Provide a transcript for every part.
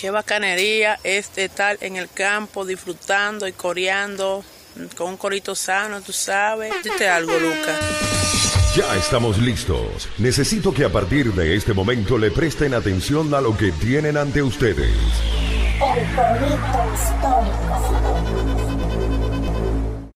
Qué bacanería es estar en el campo disfrutando y coreando con un corito sano, tú sabes. Dite algo, Lucas. Ya estamos listos. Necesito que a partir de este momento le presten atención a lo que tienen ante ustedes. El corito histórico.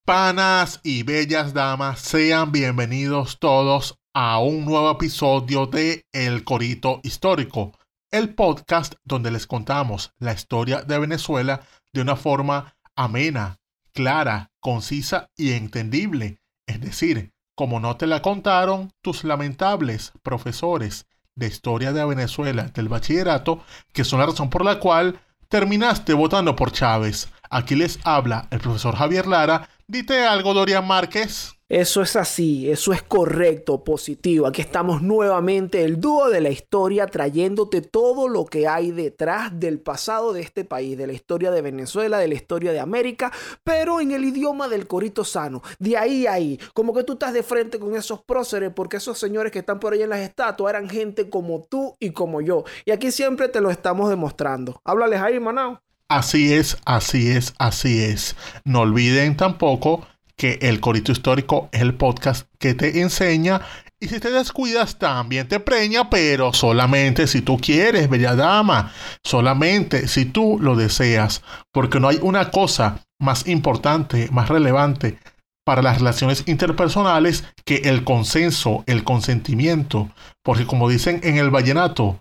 Panas y bellas damas, sean bienvenidos todos a un nuevo episodio de El Corito Histórico, el podcast donde les contamos la historia de Venezuela de una forma amena, clara, concisa y entendible. Es decir, como no te la contaron tus lamentables profesores de historia de Venezuela del bachillerato, que son la razón por la cual terminaste votando por Chávez. Aquí les habla el profesor Javier Lara. Dite algo, Dorian Márquez. Eso es así, eso es correcto, positivo. Aquí estamos nuevamente, el dúo de la historia, trayéndote todo lo que hay detrás del pasado de este país, de la historia de Venezuela, de la historia de América, pero en el idioma del corito sano. De ahí a ahí, como que tú estás de frente con esos próceres, porque esos señores que están por ahí en las estatuas eran gente como tú y como yo. Y aquí siempre te lo estamos demostrando. Háblales ahí, Manao. Así es, así es, así es. No olviden tampoco que el Corito Histórico es el podcast que te enseña. Y si te descuidas también te preña, pero solamente si tú quieres, bella dama, solamente si tú lo deseas, porque no hay una cosa más importante, más relevante para las relaciones interpersonales que el consenso, el consentimiento, porque como dicen en el vallenato,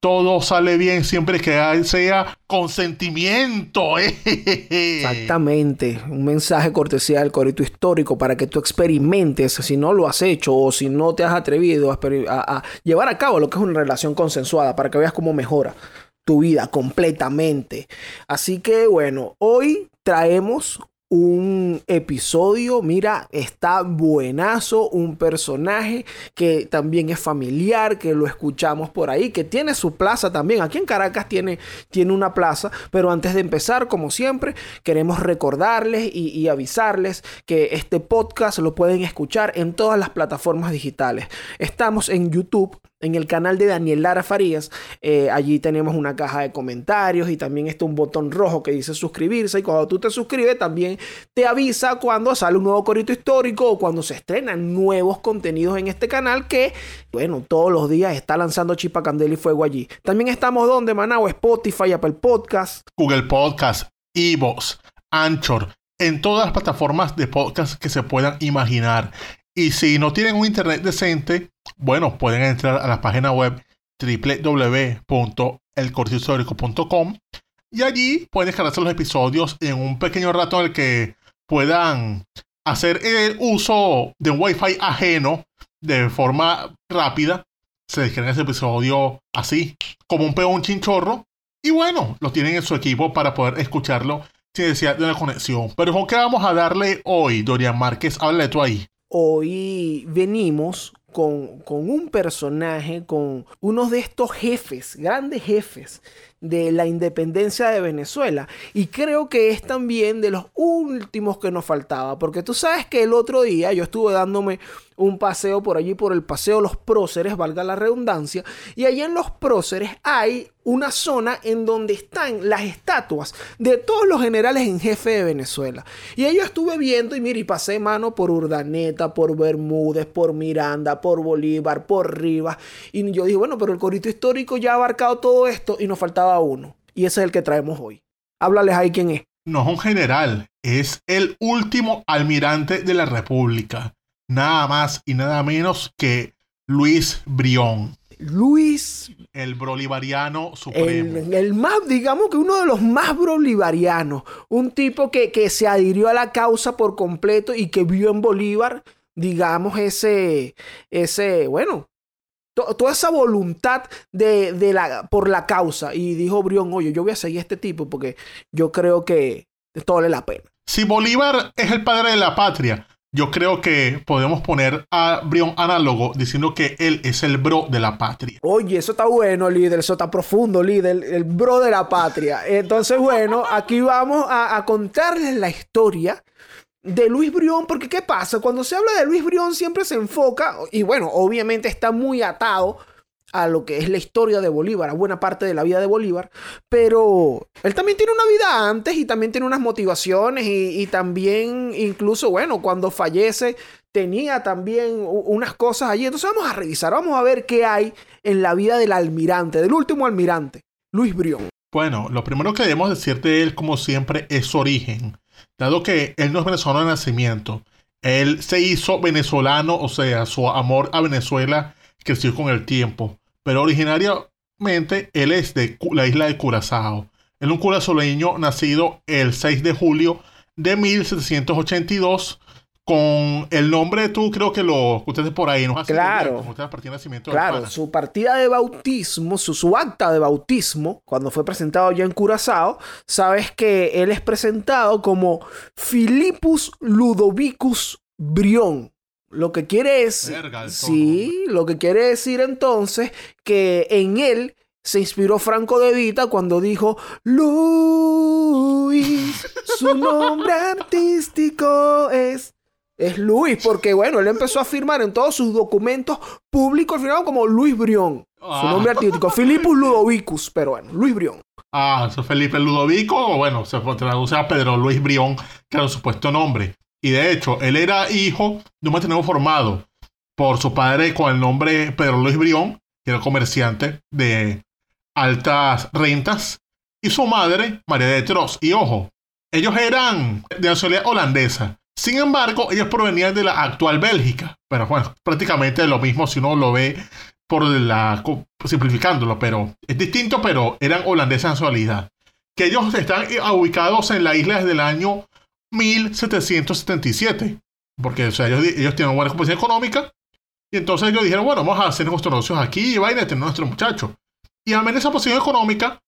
todo sale bien siempre que sea consentimiento. Exactamente. Un mensaje cortesía del corito histórico para que tú experimentes, si no lo has hecho o si no te has atrevido a, a llevar a cabo lo que es una relación consensuada, para que veas cómo mejora tu vida completamente. Así que bueno, hoy traemos un episodio, mira, está buenazo, un personaje que también es familiar, que lo escuchamos por ahí, que tiene su plaza también. Aquí en Caracas tiene, tiene una plaza, pero antes de empezar, como siempre, queremos recordarles y, y avisarles que este podcast lo pueden escuchar en todas las plataformas digitales. Estamos en YouTube en el canal de Daniel Lara Farías. Eh, allí tenemos una caja de comentarios y también está un botón rojo que dice suscribirse. Y cuando tú te suscribes, también te avisa cuando sale un nuevo corito histórico o cuando se estrenan nuevos contenidos en este canal que, bueno, todos los días está lanzando Chipa Candela y Fuego allí. También estamos donde, Manao, Spotify, Apple Podcast, Google Podcast, Evox, Anchor, en todas las plataformas de podcast que se puedan imaginar. Y si no tienen un internet decente, bueno, pueden entrar a la página web www.elcortishistórico.com y allí pueden descargarse los episodios en un pequeño rato en el que puedan hacer el uso de un wifi ajeno de forma rápida. Se descargan ese episodio así, como un peón chinchorro. Y bueno, lo tienen en su equipo para poder escucharlo sin necesidad de una conexión. Pero ¿con qué vamos a darle hoy, Dorian Márquez? Háblale tú ahí hoy venimos con, con, un personaje, con uno de estos jefes, grandes jefes de la independencia de Venezuela. Y creo que es también de los últimos que nos faltaba, porque tú sabes que el otro día yo estuve dándome un paseo por allí, por el paseo Los Próceres, valga la redundancia, y allí en Los Próceres hay una zona en donde están las estatuas de todos los generales en jefe de Venezuela. Y ahí yo estuve viendo y mire, y pasé mano por Urdaneta, por Bermúdez, por Miranda, por Bolívar, por Rivas, y yo dije, bueno, pero el corito histórico ya ha abarcado todo esto y nos faltaba uno, y ese es el que traemos hoy. Háblales ahí quién es. No es un general, es el último almirante de la República nada más y nada menos que Luis Brión. Luis. El bolivariano supremo. El, más, digamos que uno de los más bolivarianos. Un tipo que, que, se adhirió a la causa por completo y que vio en Bolívar, digamos, ese, ese, bueno, toda esa voluntad de, de, la, por la causa. Y dijo Brión, oye, yo voy a seguir a este tipo porque yo creo que esto vale la pena. Si Bolívar es el padre de la patria, yo creo que podemos poner a Brion análogo diciendo que él es el bro de la patria. Oye, eso está bueno, líder, eso está profundo, líder, el bro de la patria. Entonces, bueno, aquí vamos a, contarles la historia de Luis Brión, porque ¿qué pasa? Cuando se habla de Luis Brión siempre se enfoca, y bueno, obviamente está muy atado a lo que es la historia de Bolívar, a buena parte de la vida de Bolívar, pero él también tiene una vida antes y también tiene unas motivaciones y, también incluso, bueno, cuando fallece tenía también unas cosas allí. Entonces vamos a revisar, vamos a ver qué hay en la vida del almirante, del último almirante, Luis Brión. Bueno, lo primero que debemos decir de él, como siempre, es su origen. Dado que él no es venezolano de nacimiento, él se hizo venezolano, o sea, su amor a Venezuela creció con el tiempo. Pero originariamente él es de la isla de Curazao. Él es un curazoleño nacido el 6 de julio de 1782 con el nombre tú creo que lo ustedes por ahí nos claro. claro su partida de bautismo su, su, acta de bautismo cuando fue presentado ya en Curazao sabes que él es presentado como Philippus Ludovicus Brión lo que quiere es sí lo que quiere decir entonces que en él se inspiró Franco de Vita cuando dijo Luis su nombre artístico es es Luis, porque bueno, él empezó a firmar en todos sus documentos públicos, firmado como Luis Brión. Su ah. nombre artístico, Filipus Ludovicus, pero bueno, Luis Brión. Ah, eso Felipe Ludovico, o bueno, se traduce a Pedro Luis Brión, que era su supuesto nombre. Y de hecho, él era hijo de un matrimonio formado por su padre con el nombre Pedro Luis Brión, que era comerciante de altas rentas, y su madre, María de Tros. Y ojo, ellos eran de nacionalidad holandesa. Sin embargo, ellos provenían de la actual Bélgica. Pero bueno, prácticamente lo mismo si uno lo ve por simplificándolo, pero es distinto, pero eran holandeses en realidad. Que ellos están ubicados en la isla desde el año 1777. Porque o sea, ellos, ellos tienen buena composición económica. Y entonces ellos dijeron, bueno, vamos a hacer nuestros negocios aquí y vayan a tener nuestros muchachos. Y al menos esa posición económica,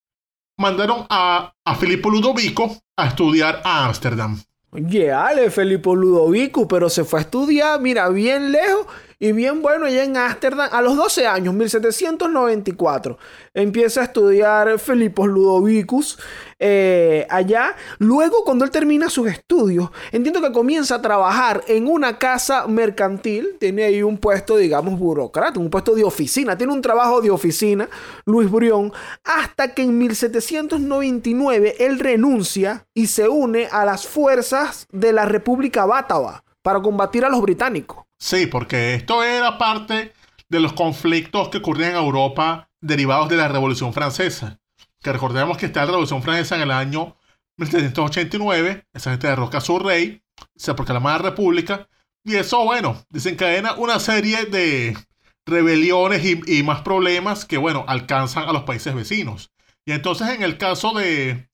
mandaron a, a Filippo Ludovico a estudiar a Ámsterdam. Oye, ale, Felipe Ludovico, pero se fue a estudiar, mira, bien lejos y bien bueno allá en Ámsterdam. A los 12 años, 1794, empieza a estudiar Filipos Ludovicus eh, allá. Luego, cuando él termina sus estudios, entiendo que comienza a trabajar en una casa mercantil. Tiene ahí un puesto, digamos, burócrata, un puesto de oficina. Tiene un trabajo de oficina, Luis Brión, hasta que en 1799 él renuncia y se une a las fuerzas de la República Bátava para combatir a los británicos. Sí, porque esto era parte de los conflictos que ocurrían en Europa derivados de la Revolución Francesa. Que recordemos que está la Revolución Francesa en el año 1789, esa gente derroca a su rey, se proclama la República, y eso, bueno, desencadena una serie de rebeliones y, más problemas que, bueno, alcanzan a los países vecinos. Y entonces en el caso de,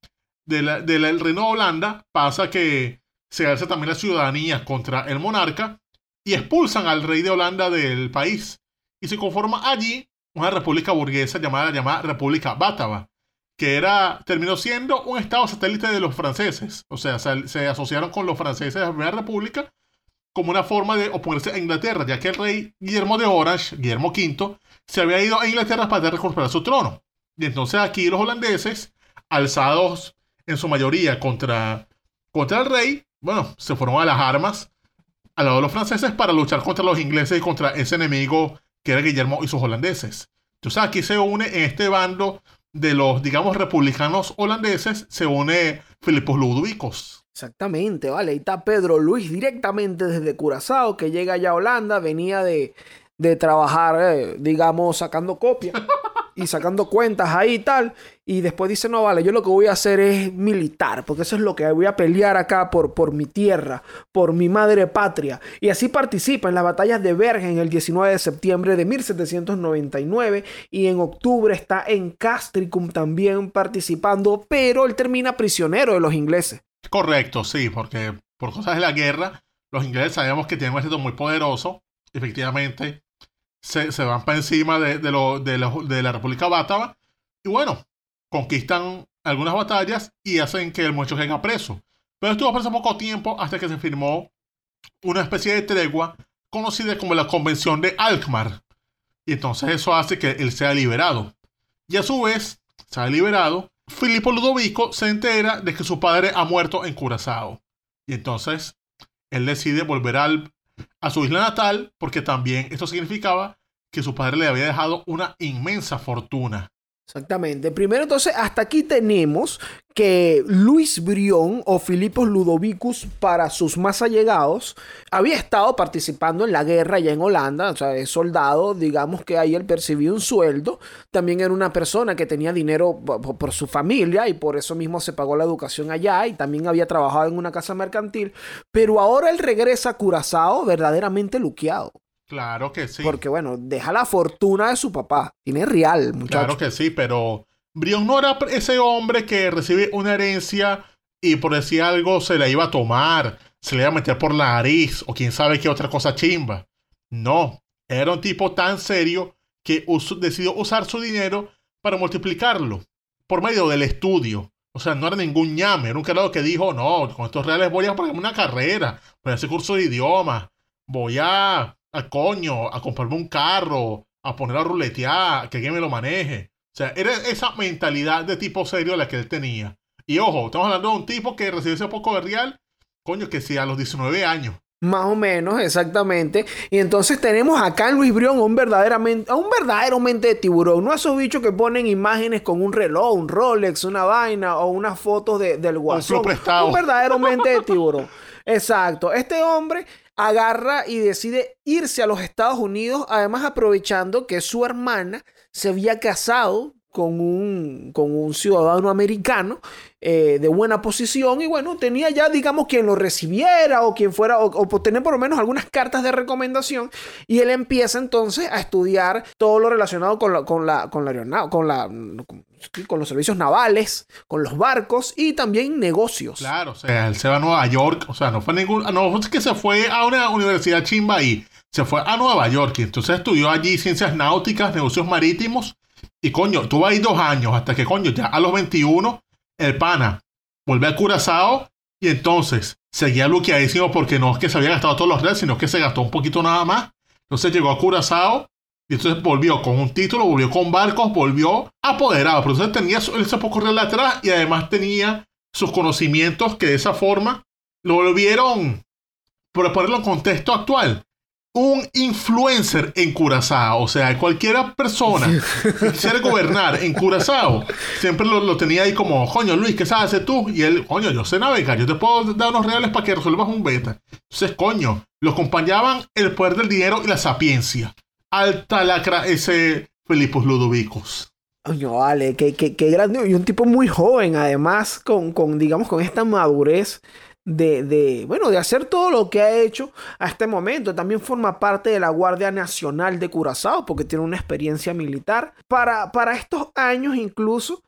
del Reino de Holanda pasa que se alza también la ciudadanía contra el monarca y expulsan al rey de Holanda del país. Y se conforma allí una república burguesa llamada, llamada República Bátava, que era, terminó siendo un estado satélite de los franceses. O sea, se, asociaron con los franceses de la Primera República como una forma de oponerse a Inglaterra, ya que el rey Guillermo de Orange, Guillermo V, se había ido a Inglaterra para recuperar su trono. Y entonces aquí los holandeses, alzados en su mayoría contra, contra el rey, bueno, se fueron a las armas al lado de los franceses para luchar contra los ingleses y contra ese enemigo que era Guillermo y sus holandeses. Entonces aquí se une en este bando de los, digamos, republicanos holandeses, se une Filipos Ludovicos. Exactamente, vale. Ahí está Pedro Luis directamente desde Curazao, que llega allá a Holanda, venía de, de trabajar, eh, digamos, sacando copias. y sacando cuentas ahí y tal. Y después dice, no, vale, yo lo que voy a hacer es militar, porque eso es lo que voy a pelear acá por, por mi tierra, por mi madre patria. Y así participa en las batallas de Bergen el 19 de septiembre de 1799 y en octubre está en Castricum también participando, pero él termina prisionero de los ingleses. Correcto, sí, porque por cosas de la guerra, los ingleses sabemos que tienen un ejército muy poderoso, efectivamente se, van para encima de, de, la, República Bátava y bueno, conquistan algunas batallas y hacen que el muchacho caiga preso. Pero estuvo preso poco tiempo hasta que se firmó una especie de tregua conocida como la Convención de Alkmaar. Y entonces eso hace que él sea liberado. Y a su vez, se ha liberado, Filipo Ludovico se entera de que su padre ha muerto en Curazao. Y entonces él decide volver al, a su isla natal, porque también esto significaba que su padre le había dejado una inmensa fortuna. Exactamente. Primero, entonces, hasta aquí tenemos que Luis Brión o Filipos Ludovicus, para sus más allegados, había estado participando en la guerra ya en Holanda, o sea, es soldado, digamos que ahí él percibía un sueldo, también era una persona que tenía dinero por, por su familia y por eso mismo se pagó la educación allá y también había trabajado en una casa mercantil, pero ahora él regresa a Curazao verdaderamente luqueado. Claro que sí. Porque bueno, deja la fortuna de su papá. Tiene real, muchacho. Claro que sí, pero Brion no era ese hombre que recibe una herencia y por decir algo se la iba a tomar, se le iba a meter por la nariz o quién sabe qué otra cosa chimba. No, era un tipo tan serio que decidió usar su dinero para multiplicarlo por medio del estudio. O sea, no era ningún ñame, era un carajo que dijo, no, con estos reales voy a pagarme una carrera, voy a hacer curso de idioma, voy a a coño, a comprarme un carro, a poner a ruletear, que alguien me lo maneje. O sea, era esa mentalidad de tipo serio la que él tenía. Y ojo, estamos hablando de un tipo que recibió ese poco de real, coño, que sí, a los 19 años. Más o menos, exactamente. Y entonces tenemos acá en Luis Brión un verdaderamente, un verdadero mente de tiburón. No esos bichos que ponen imágenes con un reloj, un Rolex, una vaina o unas fotos de, del guasón. Un, un verdadero mente de tiburón. Exacto. Este hombre agarra y decide irse a los Estados Unidos, además aprovechando que su hermana se había casado con un, con un ciudadano americano eh, de buena posición y bueno, tenía ya, digamos, quien lo recibiera o quien fuera, o, tener por lo menos algunas cartas de recomendación y él empieza entonces a estudiar todo lo relacionado con la, con la, con la con la, con los servicios navales, con los barcos y también negocios. Claro, o sea, él se va a Nueva York, o sea, no fue ningún, no es que se fue a una universidad chimba ahí, se fue a Nueva York y entonces estudió allí ciencias náuticas, negocios marítimos y coño, tuvo ahí dos años hasta que coño, ya a los 21 el pana vuelve a Curazao y entonces seguía luqueadísimo porque no es que se había gastado todos los reales, sino que se gastó un poquito nada más. Entonces llegó a Curazao y entonces volvió con un título, volvió con barcos, volvió apoderado. Pero entonces tenía ese poco real atrás y además tenía sus conocimientos que de esa forma lo volvieron, por ponerlo en contexto actual, un influencer en Curazao. O sea, cualquier persona que quisiera gobernar en Curazao, siempre lo, tenía ahí como, coño, Luis, ¿qué sabes hacer tú? Y él, coño, yo sé navegar, yo te puedo dar unos reales para que resuelvas un beta. Entonces, coño, lo acompañaban el poder del dinero y la sapiencia. Alta lacra ese Filipos Ludovicos. Coño, vale, qué, qué, qué grande. Y un tipo muy joven, además, con, con digamos, con esta madurez de, bueno, de hacer todo lo que ha hecho a este momento. También forma parte de la Guardia Nacional de Curazao porque tiene una experiencia militar. Para, para estos años incluso,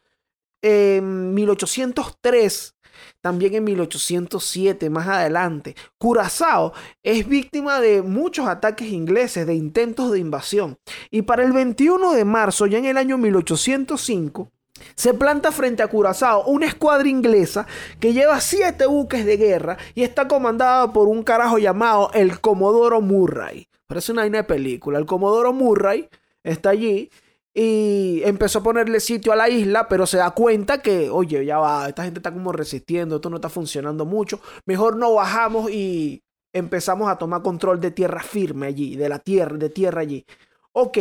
en 1803, también en 1807, más adelante, Curazao es víctima de muchos ataques ingleses, de intentos de invasión. Y para el 21 de marzo, ya en el año 1805, se planta frente a Curazao una escuadra inglesa que lleva siete buques de guerra y está comandada por un carajo llamado el Comodoro Murray. Parece una vaina de película. El Comodoro Murray está allí y empezó a ponerle sitio a la isla, pero se da cuenta que, oye, ya va, esta gente está como resistiendo, esto no está funcionando mucho. Mejor no bajamos y empezamos a tomar control de tierra firme allí, de la tierra, de tierra allí. Ok,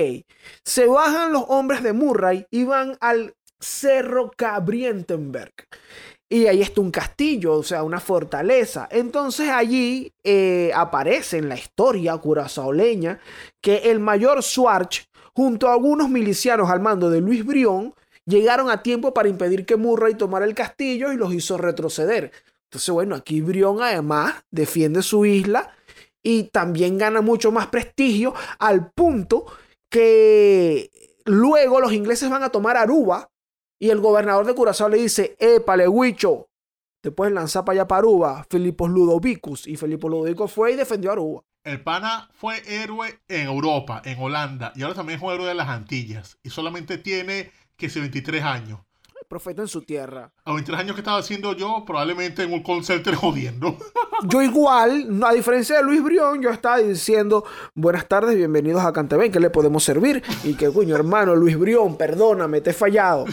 se bajan los hombres de Murray y van al Cerro Cabrientenberg. Y ahí está un castillo, o sea, una fortaleza. Entonces allí eh, aparece en la historia curazaoleña que el mayor Swarch, junto a algunos milicianos al mando de Luis Brión, llegaron a tiempo para impedir que Murray tomara el castillo y los hizo retroceder. Entonces, bueno, aquí Brión además defiende su isla y también gana mucho más prestigio al punto que luego los ingleses van a tomar Aruba y el gobernador de Curazao le dice, épale, huicho, te puedes lanzar para allá para Aruba, Filipos Ludovicus. Y Filipos Ludovicus fue y defendió a Aruba. El pana fue héroe en Europa, en Holanda, y ahora también es un héroe de las Antillas. Y solamente tiene, que ser 23 años. profeta en su tierra. A 23 años que estaba haciendo yo, probablemente en un concert jodiendo. yo igual, a diferencia de Luis Brión, yo estaba diciendo, buenas tardes, bienvenidos a Cantebén, ¿qué le podemos servir? Y que, coño, hermano, Luis Brión, perdóname, te he fallado.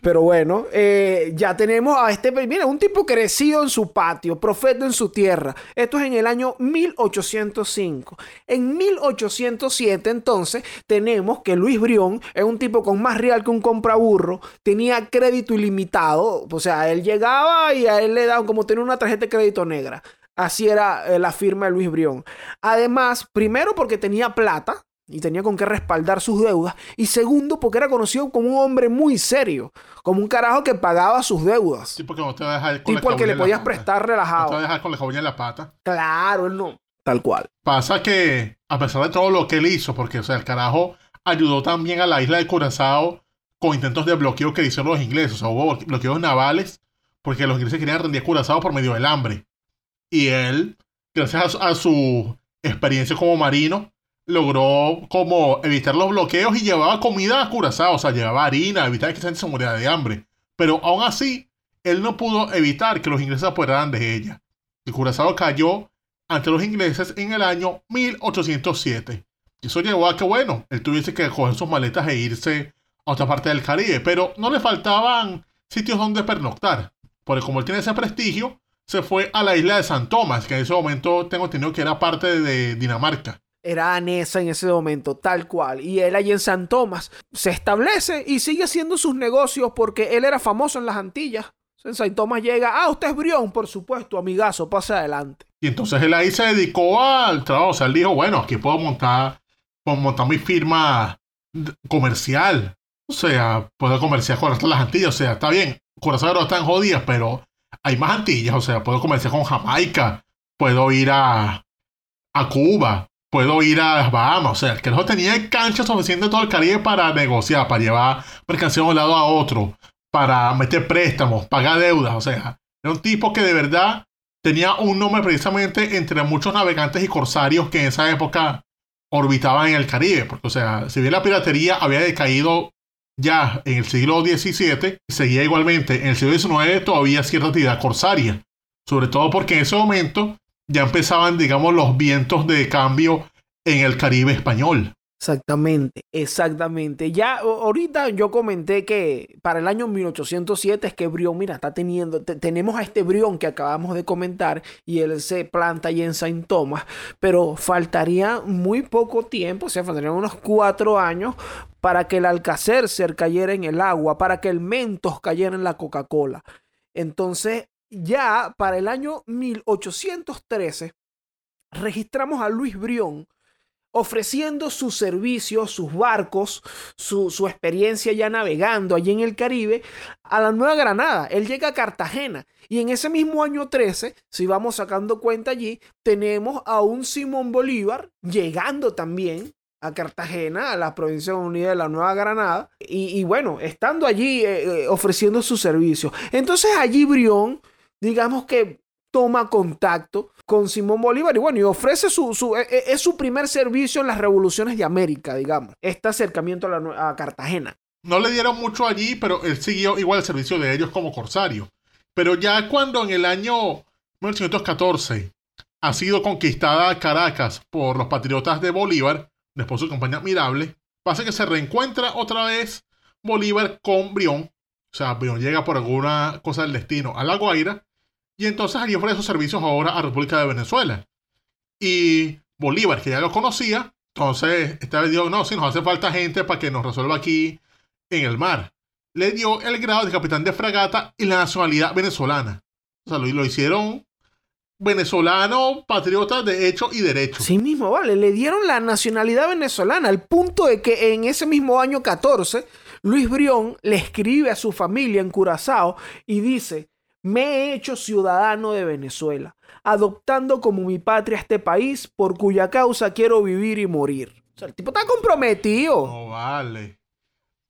Pero bueno, eh, ya tenemos a este, mira, un tipo crecido en su patio, profeta en su tierra. Esto es en el año 1805. En 1807 entonces tenemos que Luis Brión es un tipo con más real que un compraburro, tenía crédito ilimitado, o sea, él llegaba y a él le daban como tener una tarjeta de crédito negra. Así era eh, la firma de Luis Brión. Además, primero porque tenía plata, y tenía con qué respaldar sus deudas. Y segundo, porque era conocido como un hombre muy serio, como un carajo que pagaba sus deudas. Sí, porque no te va a dejar con tipo que le podías prestar relajado. No te va a dejar con la jabón en la pata. Claro, él no. Tal cual. Pasa que, a pesar de todo lo que él hizo, porque, o sea, el carajo ayudó también a la isla de Curazao con intentos de bloqueo que hicieron los ingleses. O sea, hubo bloqueos navales porque los ingleses querían rendir Curazao por medio del hambre. Y él, gracias a su experiencia como marino, logró como evitar los bloqueos y llevaba comida a Curazao, o sea, llevaba harina, evitar que esa gente se muriera de hambre. Pero aún así, él no pudo evitar que los ingleses se apoderaran de ella. El Curazao cayó ante los ingleses en el año 1807. Y eso llevó a que, bueno, él tuviese que coger sus maletas e irse a otra parte del Caribe, pero no le faltaban sitios donde pernoctar. Porque como él tiene ese prestigio, se fue a la isla de San Tomás, que en ese momento tengo entendido que era parte de Dinamarca era anesa en ese momento, tal cual. Y él allí en San Tomás se establece y sigue haciendo sus negocios porque él era famoso en las Antillas. En San Tomás llega, ah, usted es Brión, por supuesto, amigazo, pase adelante. Y entonces él ahí se dedicó al trabajo, o sea, él dijo, bueno, aquí puedo montar, puedo montar mi firma comercial. O sea, puedo comerciar con las Antillas, o sea, está bien, Corazón están jodidas, pero hay más Antillas, o sea, puedo comerciar con Jamaica, puedo ir a, a Cuba, puedo ir a las Bahamas. O sea, que no tenía cancha suficiente todo el Caribe para negociar, para llevar mercancía de un lado a otro, para meter préstamos, pagar deudas. O sea, era un tipo que de verdad tenía un nombre precisamente entre muchos navegantes y corsarios que en esa época orbitaban en el Caribe. Porque, o sea, si bien la piratería había decaído ya en el siglo XVII, seguía igualmente en el siglo XIX todavía cierta actividad corsaria. Sobre todo porque en ese momento ya empezaban, digamos, los vientos de cambio en el Caribe español. Exactamente, exactamente. Ya ahorita yo comenté que para el año 1807 es que Brión, mira, está teniendo, tenemos a este Brión que acabamos de comentar y él se planta ahí en Saint Thomas, pero faltaría muy poco tiempo, o sea, faltarían unos cuatro años para que el Alcacer cayera en el agua, para que el Mentos cayera en la Coca-Cola. Entonces, ya para el año 1813 registramos a Luis Brión ofreciendo sus servicios, sus barcos, su, experiencia ya navegando allí en el Caribe a la Nueva Granada. Él llega a Cartagena y en ese mismo año 13, si vamos sacando cuenta allí, tenemos a un Simón Bolívar llegando también a Cartagena, a la provincia unida de la Nueva Granada, y, bueno, estando allí eh, eh, ofreciendo sus servicios. Entonces allí Brión digamos que toma contacto con Simón Bolívar y bueno, y ofrece su, su e, e, es, su primer servicio en las revoluciones de América, digamos, este acercamiento a, la, Cartagena. No le dieron mucho allí, pero él siguió igual el servicio de ellos como corsario. Pero ya cuando en el año 1914 ha sido conquistada Caracas por los patriotas de Bolívar, después de su campaña admirable, pasa que se reencuentra otra vez Bolívar con Brión. O sea, Brión llega por alguna cosa del destino a La Guaira y entonces allí ofrece sus servicios ahora a República de Venezuela. Y Bolívar, que ya lo conocía, entonces esta vez dijo, no, si nos hace falta gente para que nos resuelva aquí en el mar. Le dio el grado de capitán de fragata y la nacionalidad venezolana. O sea, lo, lo hicieron venezolano, patriota de hecho y derecho. Sí mismo, vale. Le dieron la nacionalidad venezolana, al punto de que en ese mismo año 14, Luis Brión le escribe a su familia en Curazao y dice, me he hecho ciudadano de Venezuela, adoptando como mi patria este país por cuya causa quiero vivir y morir. O sea, el tipo está comprometido. No vale.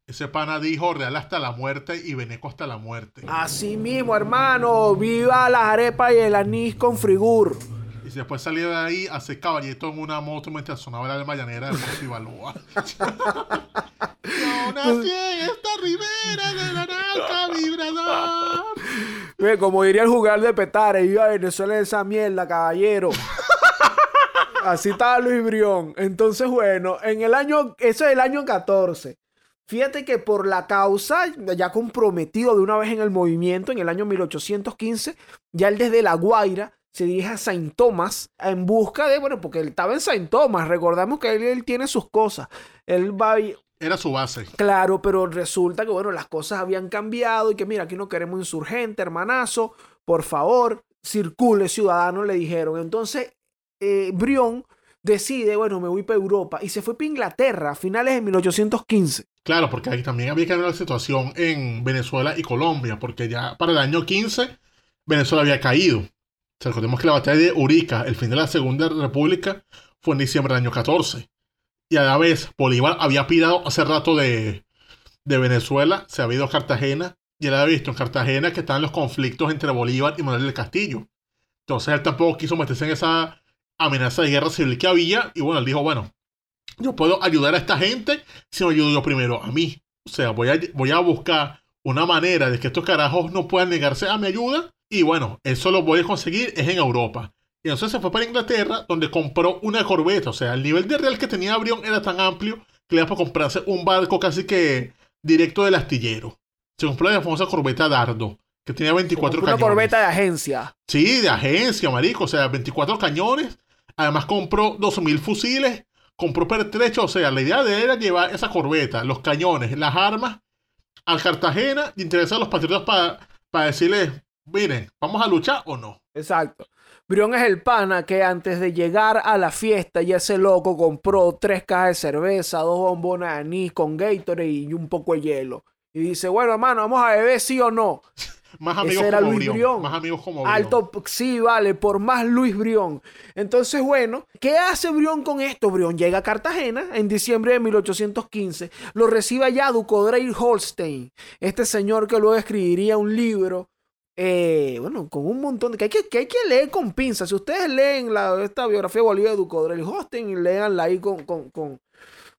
Ese pana dijo real hasta la muerte y veneco hasta la muerte. Así mismo, hermano. Viva las arepas y el anís con frigur. Y después salió de ahí a hacer caballito en una moto mientras sonaba la mañanera de Ibalúa. Yo nací en esta ribera de la vibrador como diría el jugador de Petare, iba a Venezuela esa mierda, caballero. Así estaba Luis Brión. Entonces, bueno, en el año, eso es el año 14. Fíjate que por la causa, ya comprometido de una vez en el movimiento, en el año 1815, ya él desde La Guaira se dirige a Saint Thomas en busca de, bueno, porque él estaba en Saint Thomas, recordamos que él, tiene sus cosas. Él va Era su base. Claro, pero resulta que, bueno, las cosas habían cambiado y que, mira, aquí no queremos insurgente, hermanazo, por favor, circule, ciudadano, le dijeron. Entonces, eh, Brión decide, bueno, me voy para Europa y se fue para Inglaterra a finales de 1815. Claro, porque ahí también había que ver la situación en Venezuela y Colombia, porque ya para el año 15 Venezuela había caído. Recordemos que la batalla de Urica, el fin de la Segunda República, fue en diciembre del año 14. Y a la vez, Bolívar había pirado hace rato de, de Venezuela, se había ido a Cartagena, y él había visto en Cartagena que estaban los conflictos entre Bolívar y Manuel del Castillo. Entonces él tampoco quiso meterse en esa amenaza de guerra civil que había, y bueno, él dijo, bueno, yo puedo ayudar a esta gente si me ayudo yo primero a mí. O sea, voy a, voy a buscar una manera de que estos carajos no puedan negarse a mi ayuda. Y bueno, eso lo voy a conseguir es en Europa. Y entonces se fue para Inglaterra, donde compró una corbeta. O sea, el nivel de real que tenía Brión era tan amplio que le iba para comprarse un barco casi que directo del astillero. Se compró la famosa corbeta Dardo, que tenía 24 Una cañones. corbeta de agencia. Sí, de agencia, marico. O sea, 24 cañones. Además compró 12.000 fusiles. Compró pertrechos. O sea, la idea de él era llevar esa corbeta, los cañones, las armas al Cartagena y interesar a los patriotas para decirles, miren, ¿vamos a luchar o no? Exacto. Brión es el pana que antes de llegar a la fiesta ya ese loco compró tres cajas de cerveza, dos bombonas de anís con Gatorade y un poco de hielo. Y dice, bueno, hermano, vamos a beber sí o no. Más Ese amigos era como Luis Brión. Brión. Más amigos como Brión. Alto, sí, vale, por más Luis Brión. Entonces, bueno, ¿qué hace Brión con esto? Brión llega a Cartagena en diciembre de 1815. Lo recibe allá Ducodrey Holstein, este señor que luego escribiría un libro. Eh, bueno, con un montón de que hay que, que hay que leer con pinzas. Si ustedes leen la, esta biografía de Bolívar de Ducodrey Holstein, léanla ahí con, con, con-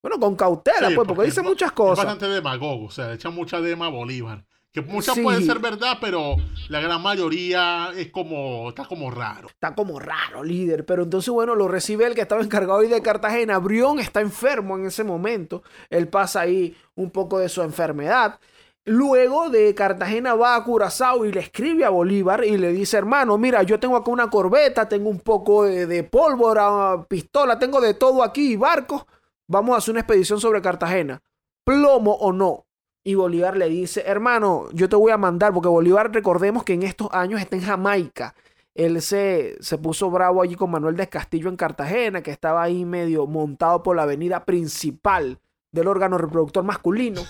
bueno, con cautela, Sí, pues, porque dice es muchas Es cosas. bastante demagogo, o sea, le echa mucha dema a Bolívar. Que muchas Sí. pueden ser verdad, pero la gran mayoría es como, está como raro. Está como raro, líder. Pero entonces, bueno, lo recibe el que estaba encargado ahí de Cartagena. Brión está enfermo en ese momento. Él pasa ahí un poco de su enfermedad. Luego de Cartagena va a Curazao y le escribe a Bolívar y le dice, hermano, mira, yo tengo acá una corbeta, tengo un poco de, pólvora, pistola, tengo de todo aquí barcos. Vamos a hacer una expedición sobre Cartagena. Plomo o no. Y Bolívar le dice, hermano, yo te voy a mandar, porque Bolívar, recordemos que en estos años está en Jamaica. Él se, se puso bravo allí con Manuel de Castillo en Cartagena, que estaba ahí medio montado por la avenida principal del órgano reproductor masculino.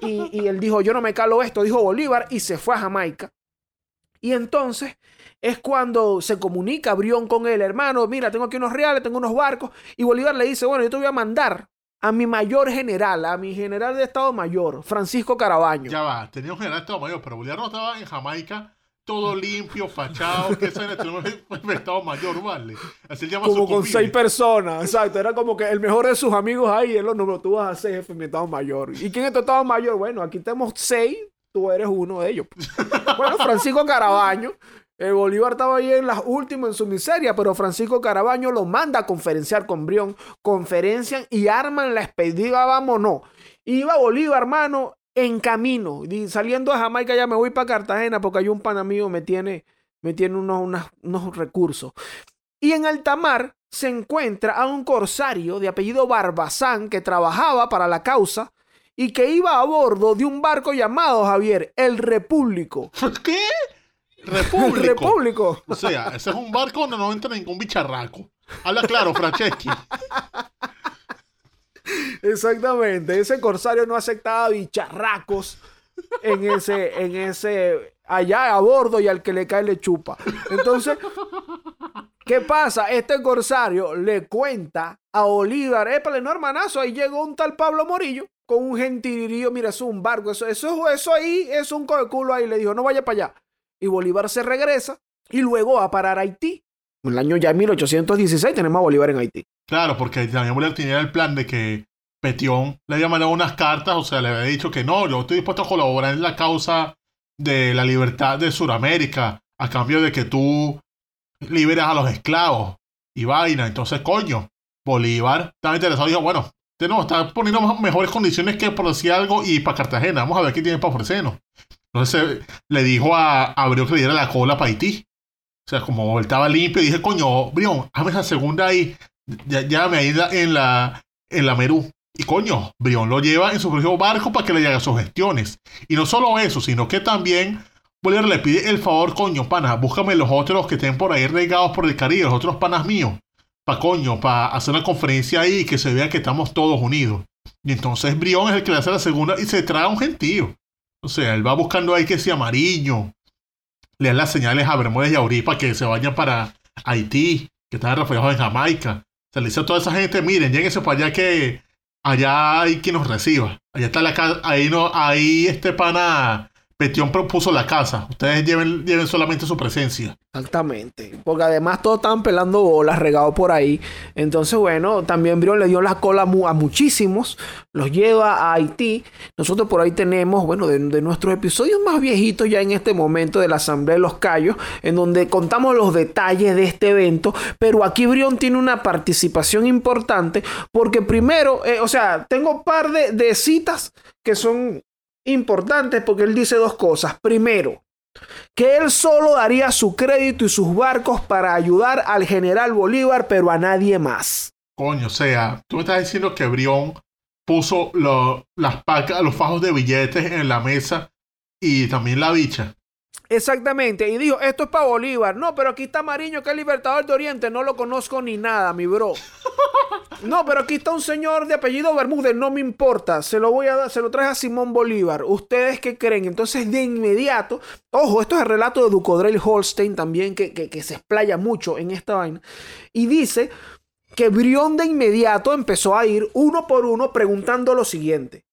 Y, él dijo, yo no me calo esto, dijo Bolívar, y se fue a Jamaica. Y entonces es cuando se comunica Brión con él, hermano, mira, tengo aquí unos reales, tengo unos barcos, y Bolívar le dice, bueno, yo te voy a mandar a mi mayor general, a mi general de Estado Mayor, Francisco Carabaño. Ya va, tenía un general de Estado Mayor, pero Bolívar no estaba en Jamaica todo limpio, fachado, que eso en el Estado Mayor, ¿vale? Así él llama como su con seis personas, exacto. Era como que el mejor de sus amigos ahí, él no, no, tú vas a ser jefe de mi Estado Mayor. ¿Y quién es tu Estado Mayor? Bueno, aquí tenemos seis, tú eres uno de ellos. bueno, Francisco Carabaño. El Bolívar estaba ahí en las últimas en su miseria, pero Francisco Carabaño lo manda a conferenciar con Brión. Conferencian y arman la expedición, vámonos. Iba Bolívar, hermano, en camino. Y saliendo de Jamaica ya me voy para Cartagena porque hay un pan amigo me tiene, me tiene unos, unos recursos. Y en alta mar se encuentra a un corsario de apellido Barbazán que trabajaba para la causa y que iba a bordo de un barco llamado Javier, el Repúblico. ¿Qué? El Repúblico. Repúblico. O sea, ese es un barco donde no entra ningún bicharraco. Habla claro, Franceschi. Exactamente. Ese corsario no aceptaba bicharracos en ese, en ese, allá a bordo y al que le cae le chupa. Entonces, ¿qué pasa? Este corsario le cuenta a Bolívar, épale, no hermanazo, ahí llegó un tal Pablo Morillo con un gentilirío, mira, eso es un barco, eso, eso, eso ahí es un coge culo ahí, le dijo, no vaya para allá. Y Bolívar se regresa y luego va a parar a Haití. En el año ya 1816 tenemos a Bolívar en Haití. Claro, porque también Bolívar tenía el plan de que Petión le había mandado unas cartas, o sea, le había dicho que no, yo estoy dispuesto a colaborar en la causa de la libertad de Sudamérica, a cambio de que tú liberas a los esclavos y vaina. Entonces, coño, Bolívar estaba interesado y dijo, bueno, usted nos está poniendo mejores condiciones que por decir algo y para Cartagena. Vamos a ver qué tiene para ofrecernos. Entonces le dijo a, a Brión que le diera la cola para Haití. O sea, como estaba limpio, dije, coño, Brión, hazme esa segunda ahí. Ya, ya me ido en la, en la Merú. Y coño, Brión lo lleva en su propio barco para que le haga sus gestiones. Y no solo eso, sino que también Bolívar le pide el favor, coño, pana, búscame los otros que estén por ahí regados por el Caribe, los otros panas míos. Pa' coño, para hacer una conferencia ahí y que se vea que estamos todos unidos. Y entonces Brión es el que le hace la segunda y se trae un gentío. O sea, él va buscando ahí que sea amarillo. Le da las señales a Bermúdez y a Uri para que se vayan para Haití, que están refugiados en Jamaica. Se le dice a toda esa gente, miren, lléguense para allá que allá hay quien nos reciba. Allá está la casa, ahí no, ahí este pana Petión propuso la casa. Ustedes lleven, solamente su presencia. Exactamente. Porque además todos estaban pelando bolas regados por ahí. Entonces, bueno, también Brión le dio la cola a muchísimos. Los lleva a Haití. Nosotros por ahí tenemos, bueno, de, nuestros episodios más viejitos ya en este momento de la Asamblea de los Cayos, en donde contamos los detalles de este evento. Pero aquí Brión tiene una participación importante porque primero, eh, o sea, tengo un par de citas que son importantes porque él dice dos cosas. Primero, que él solo daría su crédito y sus barcos para ayudar al general Bolívar, pero a nadie más. Coño, o sea, tú me estás diciendo que Brión puso las pacas, los fajos de billetes en la mesa y también la bicha. Exactamente, y dijo, esto es para Bolívar. No, pero aquí está Mariño, que es libertador de Oriente. No lo conozco ni nada, mi bro. No, pero aquí está un señor de apellido Bermúdez, no me importa. Se lo voy a dar, se lo trae a Simón Bolívar. ¿Ustedes qué creen? Entonces, de inmediato, ojo, esto es el relato de Ducodrell Holstein también, que, que se explaya mucho en esta vaina. Y dice que Brión de inmediato empezó a ir uno por uno preguntando lo siguiente.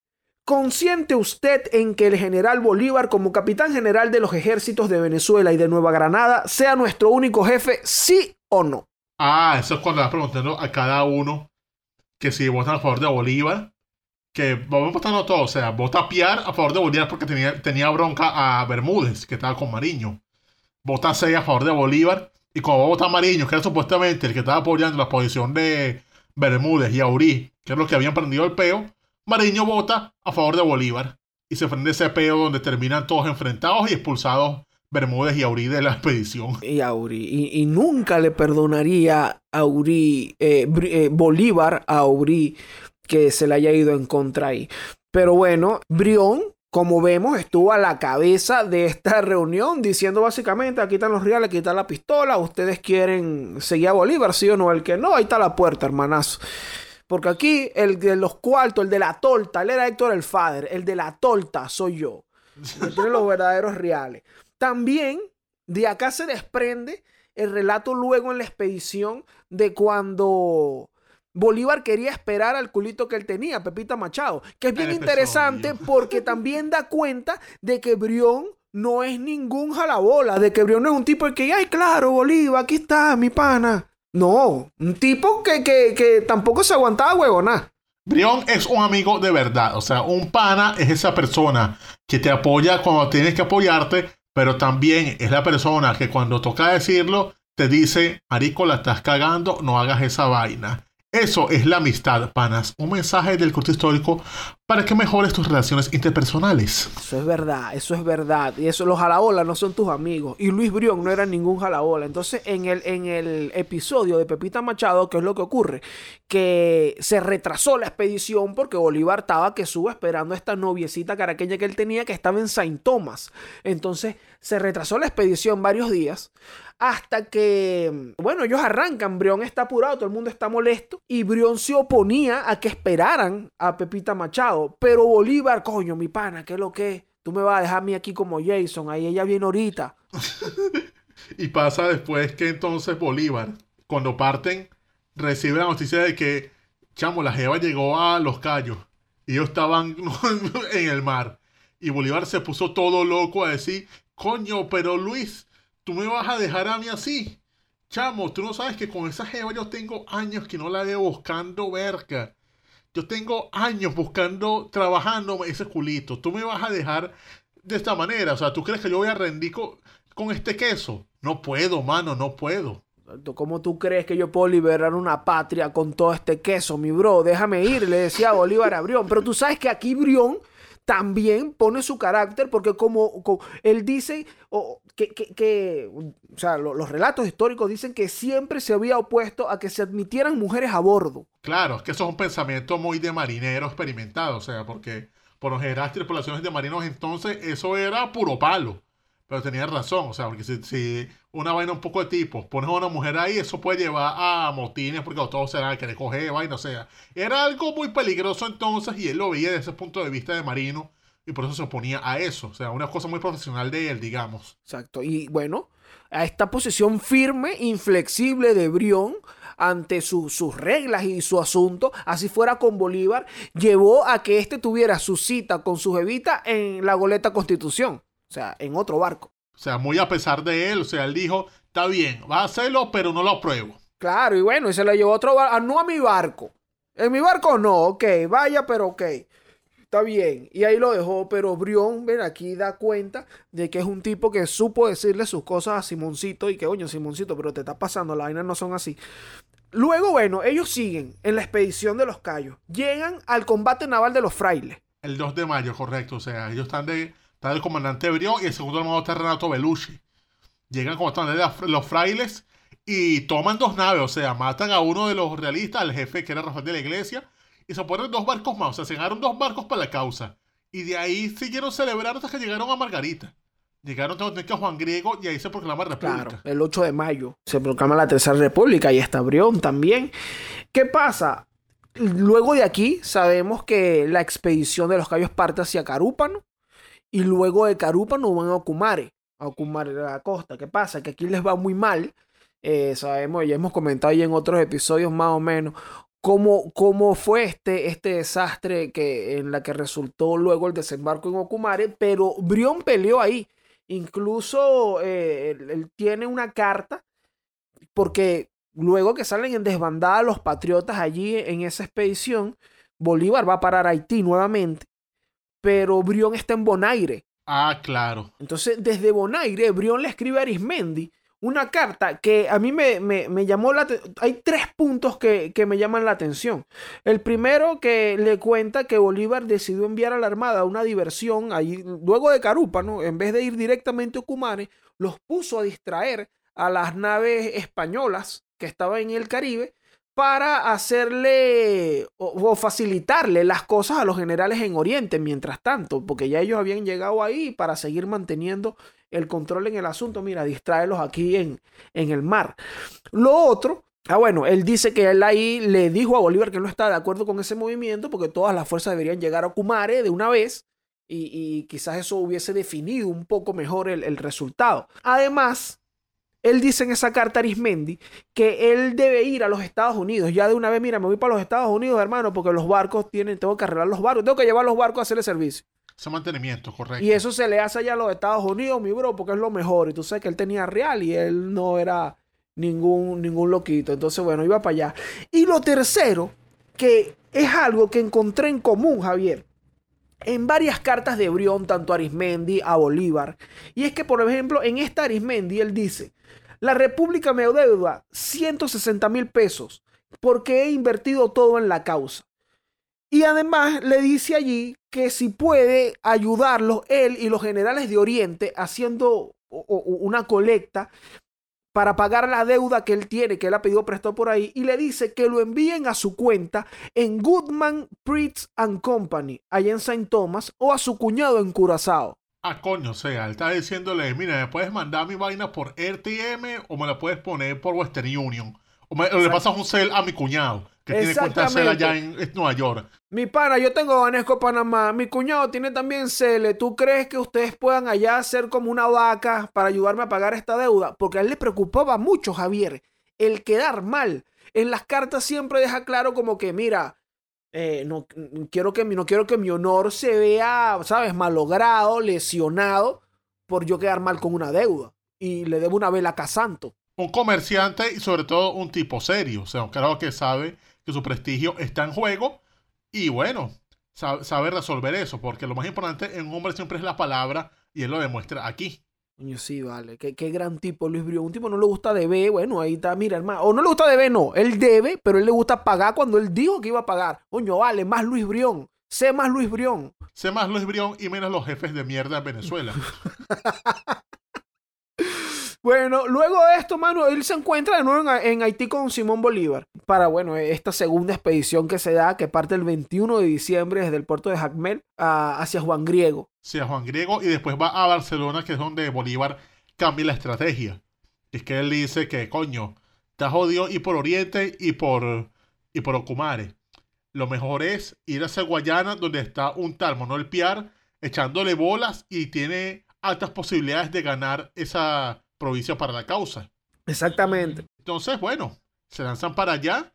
¿Consciente usted en que el general Bolívar, como capitán general de los ejércitos de Venezuela y de Nueva Granada, sea nuestro único jefe, sí o no? Ah, eso es cuando vas preguntando a cada uno que si votan a favor de Bolívar, que vamos votando todos, o sea, vota Piar a favor de Bolívar porque tenía, tenía bronca a Bermúdez, que estaba con Mariño. Vota a a favor de Bolívar, y como vota a Mariño, que era supuestamente el que estaba apoyando la posición de Bermúdez y Aurí, que es lo que habían prendido el peo, Mariño vota a favor de Bolívar y se prende ese peo donde terminan todos enfrentados y expulsados Bermúdez y Aurí de la expedición. Y Aurí, y, nunca le perdonaría Aurí, eh, eh, Bolívar a Aurí que se le haya ido en contra ahí. Pero bueno, Brión, como vemos, estuvo a la cabeza de esta reunión diciendo básicamente, aquí están los reales, aquí está la pistola, ustedes quieren seguir a Bolívar, sí o no, el que no, ahí está la puerta, hermanazo. Porque aquí el de los cuartos, el de la torta, él era Héctor el Father, el de la torta soy yo. Tiene los verdaderos reales. También de acá se desprende el relato luego en la expedición de cuando Bolívar quería esperar al culito que él tenía, Pepita Machado, que es bien interesante porque también da cuenta de que Brión no es ningún jalabola, de que Brión no es un tipo que, ay, claro, Bolívar, aquí está mi pana. No, un tipo que, que, tampoco se aguantaba huevona. Brión es un amigo de verdad. O sea, un pana es esa persona que te apoya cuando tienes que apoyarte, pero también es la persona que cuando toca decirlo, te dice, Marico, la estás cagando, no hagas esa vaina. Eso es la amistad, panas. Un mensaje del corte histórico para que mejores tus relaciones interpersonales. Eso es verdad, eso es verdad. Y eso, los jalabola no son tus amigos. Y Luis Brión no era ningún jalabola. Entonces, en el, en el episodio de Pepita Machado, ¿qué es lo que ocurre? Que se retrasó la expedición porque Bolívar estaba que suba esperando a esta noviecita caraqueña que él tenía que estaba en Saint Thomas. Entonces, se retrasó la expedición varios días hasta que, bueno, ellos arrancan, Brión está apurado, todo el mundo está molesto y Brión se oponía a que esperaran a Pepita Machado, pero Bolívar, coño, mi pana, ¿qué es lo que? Tú me vas a dejar a mí aquí como Jason, ahí ella viene ahorita. y pasa después que entonces Bolívar, cuando parten, recibe la noticia de que, chamo, la Jeva llegó a Los Cayos y ellos estaban en el mar. Y Bolívar se puso todo loco a decir, coño, pero Luis, tú me vas a dejar a mí así. Chamo, tú no sabes que con esa jeva yo tengo años que no la veo buscando verga. Yo tengo años buscando, trabajando ese culito. Tú me vas a dejar de esta manera. O sea, ¿tú crees que yo voy a rendir con, este queso? No puedo, mano, no puedo. ¿Cómo tú crees que yo puedo liberar una patria con todo este queso, mi bro? Déjame ir, le decía Bolívar a Brión. Pero tú sabes que aquí Brión también pone su carácter porque como, él dice que, o sea, los relatos históricos dicen que siempre se había opuesto a que se admitieran mujeres a bordo. Claro, es que eso es un pensamiento muy de marinero experimentado, o sea, porque por lo general tripulaciones de marinos entonces eso era puro palo. Pero tenía razón, o sea, porque si, una vaina un poco de tipo, pones a una mujer ahí, eso puede llevar a motines porque todos serán que le coge vaina, o sea, era algo muy peligroso entonces y él lo veía desde ese punto de vista de marino y por eso se oponía a eso, o sea, una cosa muy profesional de él, digamos. Exacto, y bueno, a esta posición firme, inflexible de Brión ante sus reglas y su asunto, así fuera con Bolívar, llevó a que éste tuviera su cita con su jevita en la goleta Constitución. O sea, en otro barco. O sea, muy a pesar de él, o sea, él dijo, está bien, va a hacerlo, pero no lo apruebo. Claro, y bueno, y se lo llevó a otro barco, no a mi barco. En mi barco no, ok, vaya, pero ok. Está bien. Y ahí lo dejó, pero Brión, ven, aquí da cuenta de que es un tipo que supo decirle sus cosas a Simoncito y que, oye, Simoncito, pero te está pasando, las vainas no son así. Luego, bueno, ellos siguen en la expedición de los Cayos. Llegan al combate naval de los frailes. El 2 de mayo, correcto. O sea, ellos están de el comandante Brión y el segundo armado está Renato Belushi. Llegan como están los frailes y toman dos naves, o sea, matan a uno de los realistas, al jefe que era Rafael de la Iglesia, y se ponen dos barcos más, o sea, se ganaron dos barcos para la causa. Y de ahí siguieron celebrando hasta que llegaron a Margarita. Llegaron a Juan Griego y ahí se proclama la República. Claro, el 8 de mayo se proclama la Tercera República y está Brión también. ¿Qué pasa? Luego de aquí sabemos que la expedición de los Cayos parte hacia Carúpano y luego de Carúpano van a Ocumare, a Ocumare de la costa. ¿Qué pasa? Que aquí les va muy mal. Eh, sabemos, ya hemos comentado ahí en otros episodios más o menos cómo, cómo fue este, este desastre que, en la que resultó luego el desembarco en Ocumare, pero Brión peleó ahí. Incluso eh, él, tiene una carta porque luego que salen en desbandada los patriotas allí en esa expedición, Bolívar va a parar a Haití nuevamente pero Brión está en Bonaire. Ah, claro. Entonces, desde Bonaire, Brión le escribe a Arismendi una carta que a mí me, me, llamó la atención. Hay tres puntos que, me llaman la atención. El primero que le cuenta que Bolívar decidió enviar a la Armada una diversión ahí, luego de Carúpano, en vez de ir directamente a Ocumare, los puso a distraer a las naves españolas que estaban en el Caribe para hacerle o, facilitarle las cosas a los generales en Oriente mientras tanto, porque ya ellos habían llegado ahí para seguir manteniendo el control en el asunto. Mira, distraerlos aquí en, en el mar. Lo otro Ah, bueno, él dice que él ahí le dijo a Bolívar que no está de acuerdo con ese movimiento porque todas las fuerzas deberían llegar a Kumare de una vez y, quizás eso hubiese definido un poco mejor el resultado. Además, él dice en esa carta a Arismendi que él debe ir a los Estados Unidos. Ya de una vez, mira, me voy para los Estados Unidos, hermano, porque los barcos tienen, tengo que arreglar los barcos, tengo que llevar los barcos a hacerle servicio. Ese mantenimiento, correcto. Y eso se le hace allá a los Estados Unidos, mi bro, porque es lo mejor. Y tú sabes que él tenía real y él no era ningún, ningún loquito. Entonces, bueno, iba para allá. Y lo tercero, que es algo que encontré en común, Javier en varias cartas de Brión, tanto a Arismendi, a Bolívar. Y es que, por ejemplo, en esta Arismendi él dice, la República me deuda 160 mil pesos porque he invertido todo en la causa. Y además le dice allí que si puede ayudarlos él y los generales de Oriente haciendo una colecta para pagar la deuda que él tiene, que él ha pedido prestado por ahí, y le dice que lo envíen a su cuenta en Goodman, Pritz and Company, allá en St. Thomas, o a su cuñado en Curazao. Ah, coño, o sea, él está diciéndole, mira, me puedes mandar mi vaina por RTM o me la puedes poner por Western Union. O, le pasas un cel a mi cuñado, que tiene cuenta cel allá en, Nueva York. Mi pana, yo tengo Banesco Panamá. Mi cuñado tiene también cele. ¿Tú crees que ustedes puedan allá hacer como una vaca para ayudarme a pagar esta deuda? Porque a él le preocupaba mucho, Javier, el quedar mal. En las cartas siempre deja claro como que, mira, eh, no, quiero que, no quiero que mi honor se vea, ¿sabes?, malogrado, lesionado por yo quedar mal con una deuda. Y le debo una vela a Casanto. Un comerciante y sobre todo un tipo serio. O sea, claro que sabe que su prestigio está en juego y bueno, sabe, resolver eso, porque lo más importante en un hombre siempre es la palabra y él lo demuestra aquí. Coño, sí, vale. Qué, qué gran tipo Luis Brión. Un tipo no le gusta deber, bueno, ahí está, mira, hermano. O no le gusta deber, no. Él debe, pero él le gusta pagar cuando él dijo que iba a pagar. Coño, vale, más Luis Brión. Sé más Luis Brión. Sé más Luis Brión y menos los jefes de mierda en Venezuela. Bueno, luego de esto, mano, él se encuentra de nuevo en, Haití con Simón Bolívar para, bueno, esta segunda expedición que se da, que parte el 21 de diciembre desde el puerto de Jacmel hacia Juan Griego. Hacia Juan Griego y después va a Barcelona, que es donde Bolívar cambia la estrategia. Es que él dice que, coño, está jodido y por Oriente y por, y por Ocumare. Lo mejor es ir hacia Guayana, donde está un tal Manuel Piar echándole bolas y tiene altas posibilidades de ganar esa provincia para la causa. Exactamente. Entonces, bueno, se lanzan para allá.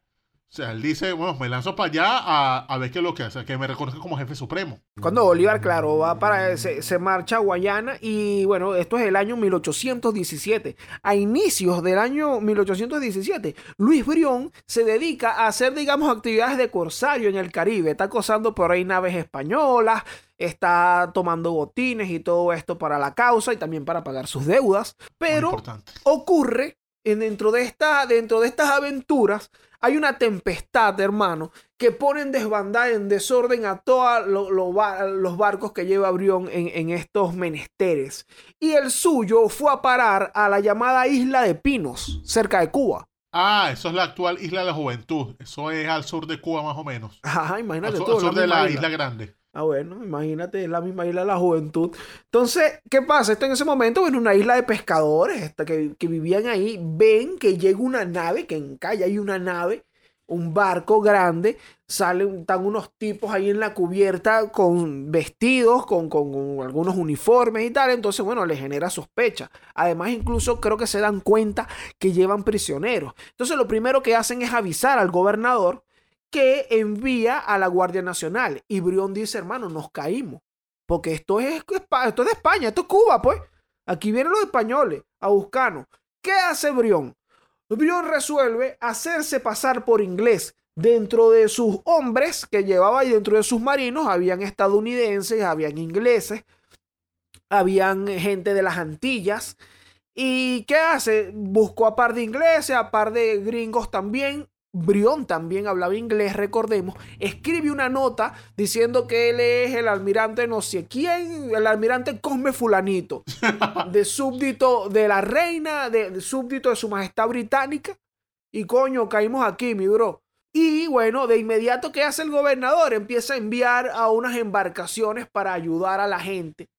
O sea, él dice, bueno, me lanzo para allá a, a ver qué es lo que hace, que me reconozca como jefe supremo. Cuando Bolívar, claro, va para, se, se, marcha a Guayana y bueno, esto es el año 1817. A inicios del año 1817, Luis Brión se dedica a hacer, digamos, actividades de corsario en el Caribe. Está acosando por ahí naves españolas, está tomando botines y todo esto para la causa y también para pagar sus deudas. Pero ocurre dentro de, esta, dentro de estas aventuras hay una tempestad, hermano, que pone en desbandada, en desorden a todos lo, lo, los barcos que lleva Brión en, en, estos menesteres. Y el suyo fue a parar a la llamada isla de Pinos, cerca de Cuba. Ah, eso es la actual isla de la Juventud. Eso es al sur de Cuba, más o menos. Ajá, imagínate al, tú. Al sur de la isla. isla Grande. Ah, bueno, imagínate, es la misma isla de la juventud. Entonces, ¿qué pasa? Esto en ese momento, bueno, una isla de pescadores que, que, vivían ahí, ven que llega una nave, que en calle hay una nave, un barco grande, salen, están unos tipos ahí en la cubierta con vestidos, con, con, con algunos uniformes y tal, entonces, bueno, les genera sospecha. Además, incluso creo que se dan cuenta que llevan prisioneros. Entonces, lo primero que hacen es avisar al gobernador que envía a la Guardia Nacional. Y Brión dice, hermano, nos caímos. Porque esto es, esto es de España, esto es Cuba, pues. Aquí vienen los españoles a buscarnos. ¿Qué hace Brión? Brión resuelve hacerse pasar por inglés. Dentro de sus hombres que llevaba y dentro de sus marinos habían estadounidenses, habían ingleses, habían gente de las Antillas. ¿Y qué hace? Buscó a par de ingleses, a par de gringos también, Brión también hablaba inglés, recordemos, escribe una nota diciendo que él es el almirante no sé quién, el almirante Cosme Fulanito, de súbdito de la reina, de, de súbdito de su majestad británica. Y coño, caímos aquí, mi bro. Y bueno, de inmediato, ¿qué hace el gobernador? Empieza a enviar a unas embarcaciones para ayudar a la gente,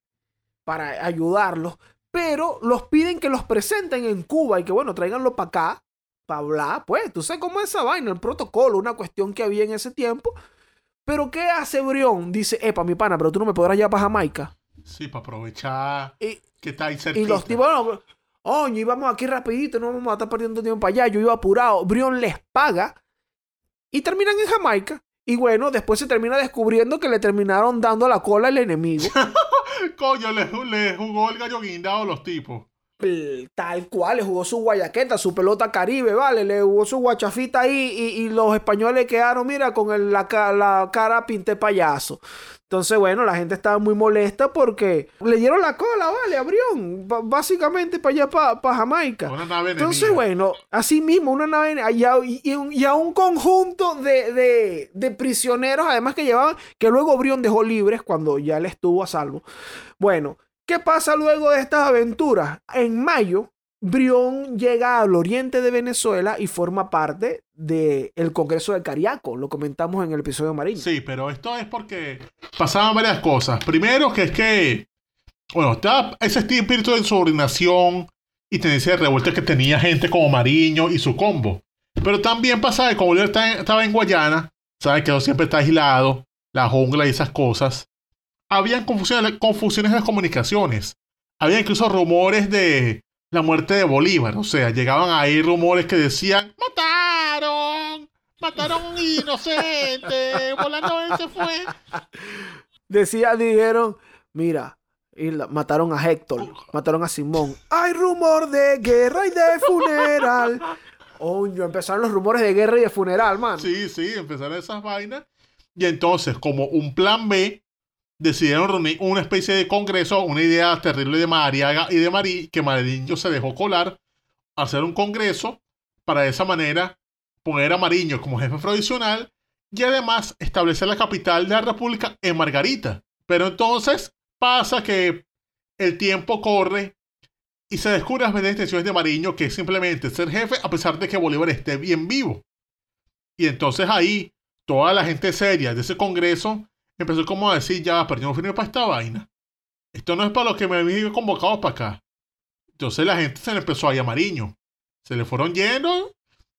para ayudarlos, pero los piden que los presenten en Cuba y que bueno, tráiganlo para acá para hablar, pues, tú sabes cómo es esa vaina, el protocolo, una cuestión que había en ese tiempo. Pero ¿qué hace Brión? Dice, epa, mi pana, pero tú no me podrás llevar para Jamaica. Sí, para aprovechar y, que está ahí cerca. Y los tipos, no, oye, íbamos aquí rapidito, no vamos a estar perdiendo tiempo para allá. Yo iba apurado. Brión les paga y terminan en Jamaica. Y bueno, después se termina descubriendo que le terminaron dando la cola al enemigo. Coño, le, le jugó el gallo guindado a los tipos tal cual, le jugó su guayaqueta, su pelota caribe, ¿vale? Le jugó su guachafita ahí y, y los españoles quedaron, mira, con el, la, la, cara pinte payaso. Entonces, bueno, la gente estaba muy molesta porque le dieron la cola, ¿vale? Abrión, básicamente para allá, para pa Jamaica. Una nave Entonces, enemiga. bueno, así mismo, una nave y a, y, y a un conjunto de, de, de, prisioneros, además que llevaban, que luego Brión dejó libres cuando ya él estuvo a salvo. Bueno, ¿Qué pasa luego de estas aventuras? En mayo, Brión llega al oriente de Venezuela y forma parte del Congreso de Cariaco. Lo comentamos en el episodio amarillo. Sí, pero esto es porque pasaban varias cosas. Primero, que es que, bueno, está ese espíritu de insubordinación y tendencia de revuelta que tenía gente como Mariño y su combo. Pero también pasa que como Bolívar estaba en Guayana, sabe que siempre está aislado, la jungla y esas cosas habían confusiones, confusiones en las comunicaciones. Había incluso rumores de la muerte de Bolívar. O sea, llegaban ahí rumores que decían, mataron, mataron a un inocente, volando él se fue. Decía, dijeron, mira, y la, mataron a Héctor, mataron a Simón. Hay rumor de guerra y de funeral. Oño, empezaron los rumores de guerra y de funeral, man. Sí, sí, empezaron esas vainas. Y entonces, como un plan B, decidieron reunir una especie de congreso, una idea terrible de Mariaga y de Marí, que Mariño se dejó colar, hacer un congreso para de esa manera poner a Mariño como jefe provisional y además establecer la capital de la República en Margarita. Pero entonces pasa que el tiempo corre y se descubre las intenciones de Mariño, que es simplemente ser jefe a pesar de que Bolívar esté bien vivo. Y entonces ahí, toda la gente seria de ese congreso empezó como a decir, ya, pero yo no firmé para esta vaina. Esto no es para los que me habían convocado para acá. Entonces la gente se le empezó a ir a Mariño. Se le fueron yendo.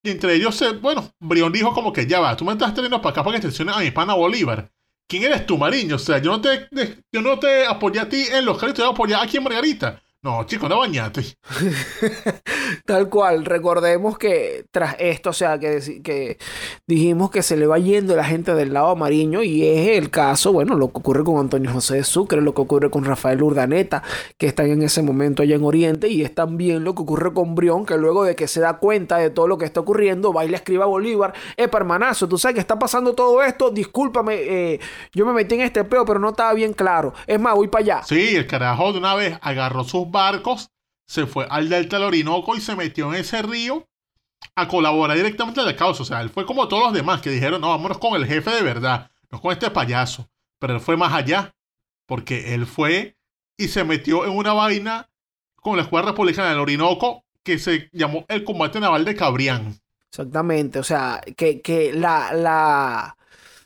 Y entre ellos, se, bueno, Brión dijo como que ya va, tú me estás trayendo para acá para que extensiones a mi pana Bolívar. ¿Quién eres tú, Mariño? O sea, yo no te, yo no te apoyé a ti en los créditos, yo apoyé aquí en Margarita. No, chico, no bañate. Tal cual, recordemos que tras esto, o sea, que, que dijimos que se le va yendo la gente del lado amarillo y es el caso, bueno, lo que ocurre con Antonio José de Sucre, lo que ocurre con Rafael Urdaneta, que están en ese momento allá en Oriente, y es también lo que ocurre con Brión, que luego de que se da cuenta de todo lo que está ocurriendo, va y le escribe a Bolívar, eh, hermanazo, tú sabes que está pasando todo esto, discúlpame, eh, yo me metí en este peo, pero no estaba bien claro. Es más, voy para allá. Sí, el carajo de una vez agarró sus barcos, se fue al Delta del Orinoco y se metió en ese río a colaborar directamente a la causa. O sea, él fue como todos los demás que dijeron, no, vámonos con el jefe de verdad, no con este payaso. Pero él fue más allá, porque él fue y se metió en una vaina con la Escuadra Republicana del Orinoco que se llamó el combate naval de Cabrián. Exactamente, o sea, que, que la, la,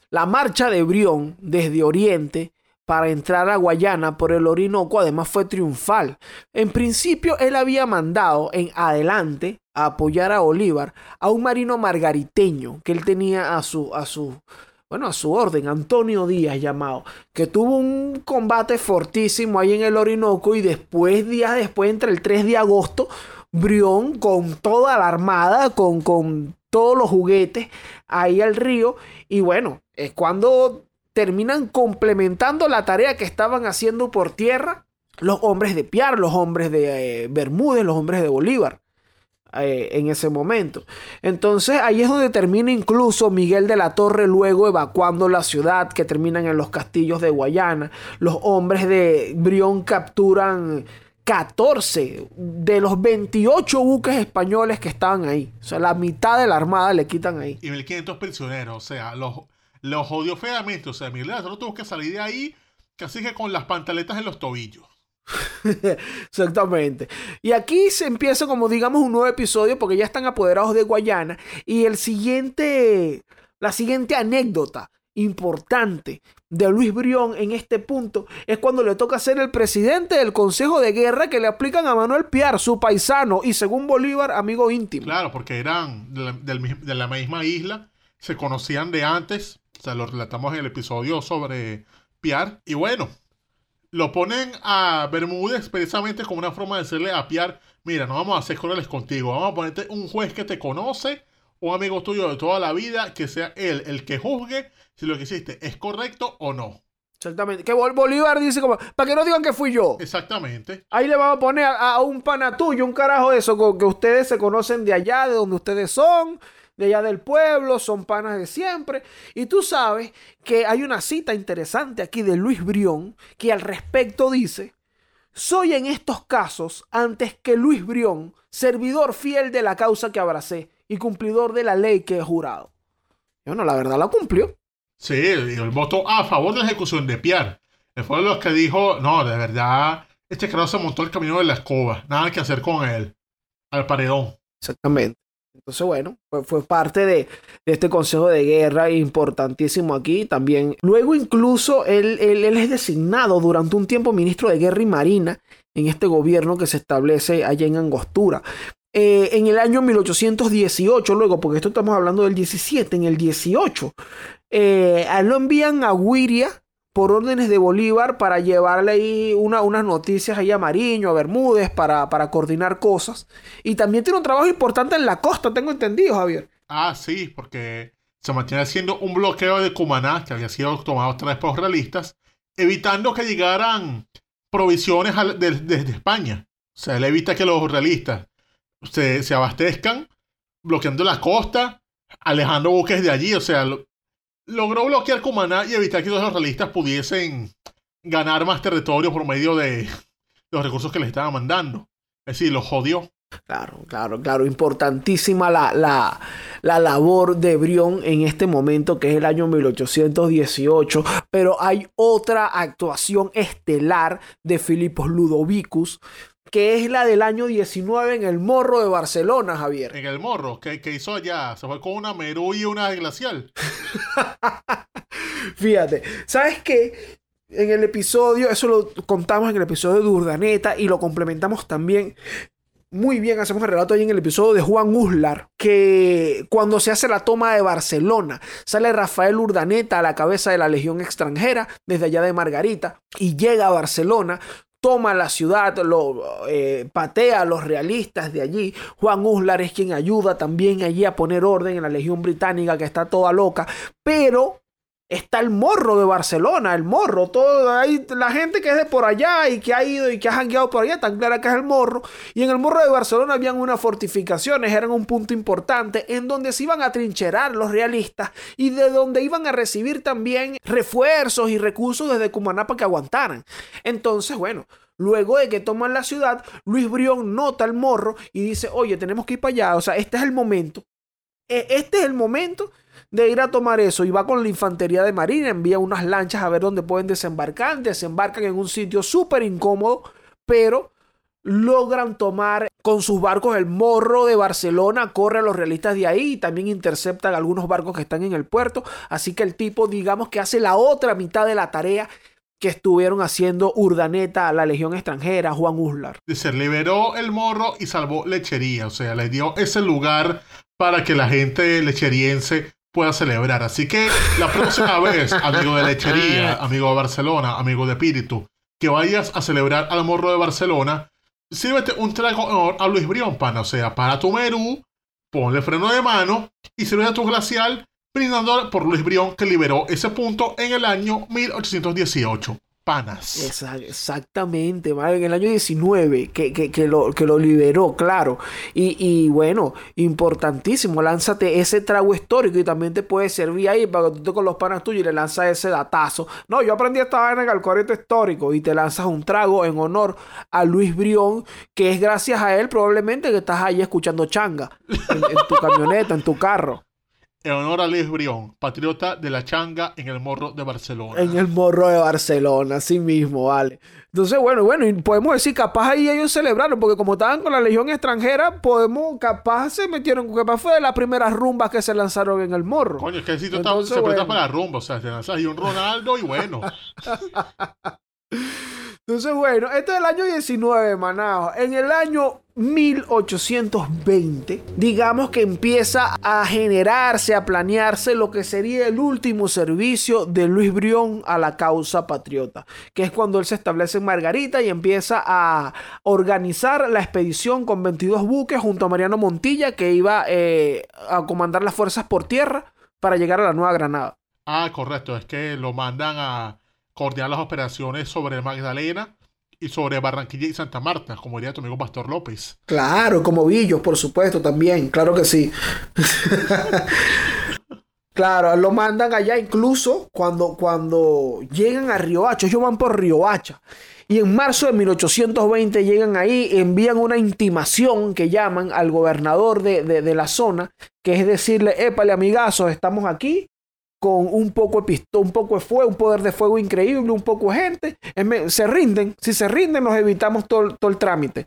la marcha de Brión desde Oriente para entrar a Guayana por el Orinoco además fue triunfal. En principio él había mandado en adelante a apoyar a Bolívar a un marino margariteño que él tenía a su a su bueno, a su orden, Antonio Díaz llamado, que tuvo un combate fortísimo ahí en el Orinoco y después, días después, entre el 3 de agosto, Brión con toda la armada, con, con todos los juguetes ahí al río y bueno, es cuando terminan complementando la tarea que estaban haciendo por tierra los hombres de Piar, los hombres de eh, Bermúdez, los hombres de Bolívar. Eh, en ese momento. Entonces ahí es donde termina incluso Miguel de la Torre luego evacuando la ciudad que terminan en los castillos de Guayana. Los hombres de Brión capturan 14 de los 28 buques españoles que estaban ahí. O sea, la mitad de la armada le quitan ahí. Y 1500 prisioneros, o sea, los los jodió feamente. O sea, Miguel solo tuvo que salir de ahí casi que con las pantaletas en los tobillos. Exactamente. Y aquí se empieza como digamos un nuevo episodio porque ya están apoderados de Guayana. Y el siguiente, la siguiente anécdota importante de Luis Brión en este punto es cuando le toca ser el presidente del Consejo de Guerra que le aplican a Manuel Piar, su paisano y según Bolívar, amigo íntimo. Claro, porque eran de la misma isla, se conocían de antes o sea, lo relatamos en el episodio sobre Piar. Y bueno, lo ponen a Bermúdez precisamente como una forma de decirle a Piar, mira, no vamos a hacer corones contigo, vamos a ponerte un juez que te conoce, un amigo tuyo de toda la vida, que sea él el que juzgue si lo que hiciste es correcto o no. Exactamente. Que Bolívar dice como, para que no digan que fui yo. Exactamente. Ahí le vamos a poner a, a un pana tuyo, un carajo de eso, que ustedes se conocen de allá, de donde ustedes son, de allá del pueblo, son panas de siempre. Y tú sabes que hay una cita interesante aquí de Luis Brión que al respecto dice, soy en estos casos, antes que Luis Brión, servidor fiel de la causa que abracé y cumplidor de la ley que he jurado. Y bueno, la verdad la cumplió. Sí, el voto a favor de la ejecución de Pierre. Él fue de los que dijo, no, de verdad, este carajo se montó el camino de la escoba, nada que hacer con él, al paredón. Exactamente. Entonces, bueno, fue, parte de, este consejo de guerra importantísimo aquí también. Luego incluso él, él, es designado durante un tiempo ministro de guerra y marina en este gobierno que se establece allá en Angostura. Eh, en el año 1818, luego, porque esto estamos hablando del 17, en el 18, eh, a él lo envían a Guiria por órdenes de Bolívar para llevarle ahí una, unas noticias ahí a Mariño, a Bermúdez, para, para coordinar cosas. Y también tiene un trabajo importante en la costa, tengo entendido, Javier. Ah, sí, porque se mantiene haciendo un bloqueo de Cumaná, que había sido tomado otra vez por los realistas, evitando que llegaran provisiones desde España. O sea, él evita que los realistas se, se abastezcan, bloqueando la costa, alejando buques de allí. O sea, logró bloquear Cumaná y evitar que los realistas pudiesen ganar más territorio por medio de los recursos que les estaban mandando. Es decir, los jodió. Claro, claro, claro. Importantísima la, la, la, labor de Brión en este momento, que es el año 1818. Pero hay otra actuación estelar de Filipos Ludovicus, que es la del año 19 en el Morro de Barcelona, Javier. En el Morro, que, hizo allá? Se fue con una Merú y una glacial. Fíjate, ¿sabes qué? En el episodio, eso lo contamos en el episodio de Urdaneta y lo complementamos también muy bien hacemos el relato ahí en el episodio de Juan Uslar, que cuando se hace la toma de Barcelona, sale Rafael Urdaneta a la cabeza de la Legión extranjera desde allá de Margarita y llega a Barcelona. Toma la ciudad, lo eh, patea a los realistas de allí. Juan Uslar es quien ayuda también allí a poner orden en la Legión Británica que está toda loca. Pero Está el morro de Barcelona, el morro, todo la gente que es de por allá y que ha ido y que ha jangueado por allá, tan clara que es el morro. Y en el morro de Barcelona habían unas fortificaciones, eran un punto importante en donde se iban a trincherar los realistas y de donde iban a recibir también refuerzos y recursos desde Cumaná para que aguantaran. Entonces, bueno, Luego de que toman la ciudad, Luis Brión nota el morro y dice, oye, tenemos que ir para allá, o sea, este es el momento. E, este es el momento de ir a tomar eso y va con la infantería de marina, envía unas lanchas a ver dónde pueden desembarcar, desembarcan en un sitio súper incómodo, pero logran tomar con sus barcos el morro de Barcelona, corre a los realistas de ahí y también interceptan algunos barcos que están en el puerto, así que el tipo digamos que hace la otra mitad de la tarea que estuvieron haciendo Urdaneta, la Legión extranjera, Juan Uslar. Se liberó el morro y salvó lechería, o sea, le dio ese lugar para que la gente lecheriense pueda celebrar. Así que la próxima vez, amigo de lechería, amigo de Barcelona, amigo de espíritu, que vayas a celebrar al morro de Barcelona, sírvete un trago a Luis Brión, pana. O sea, para tu menú, ponle freno de mano y sirve tu glacial brindando por Luis Brión que liberó ese punto en el año 1818 panas. exactamente, en el año 19 que, que, lo, que lo liberó, claro. Y, bueno, importantísimo, lánzate ese trago histórico y también te puede servir ahí para que tú con los panas tuyos y le lanzas ese datazo. No, yo aprendí esta vaina en el corriente histórico y te lanzas un trago en honor a Luis Brión, que es gracias a él probablemente que estás ahí escuchando changa en tu camioneta, en tu carro en honor a Brión, patriota de la changa en el Morro de Barcelona. En el Morro de Barcelona, así mismo, vale. Entonces, bueno, bueno, y podemos decir, capaz ahí ellos celebraron, porque como estaban con la Legión extranjera, podemos, capaz se metieron, capaz fue de las primeras rumbas que se lanzaron en el Morro. Coño, es que el sitio está, se presta para la rumba, o sea, se lanzas ahí un Ronaldo y bueno. Entonces, bueno, este es el año 19, Manao. En el año 1820, digamos que empieza a generarse, a planearse lo que sería el último servicio de Luis Brión a la causa patriota, que es cuando él se establece en Margarita y empieza a organizar la expedición con 22 buques junto a Mariano Montilla, que iba eh, a comandar las fuerzas por tierra para llegar a la Nueva Granada. Ah, correcto, es que lo mandan a coordinar las operaciones sobre Magdalena y sobre Barranquilla y Santa Marta, como diría tu amigo Pastor López. Claro, como Villos, por supuesto, también, claro que sí. claro, lo mandan allá incluso cuando, cuando llegan a Riohacha, ellos van por Riohacha. Y en marzo de 1820 llegan ahí, envían una intimación que llaman al gobernador de, de la zona, que es decirle, épale amigazos, estamos aquí, con un poco de pistón, un poco de fuego, un poder de fuego increíble, un poco de gente, se rinden, si se rinden nos evitamos todo, el trámite.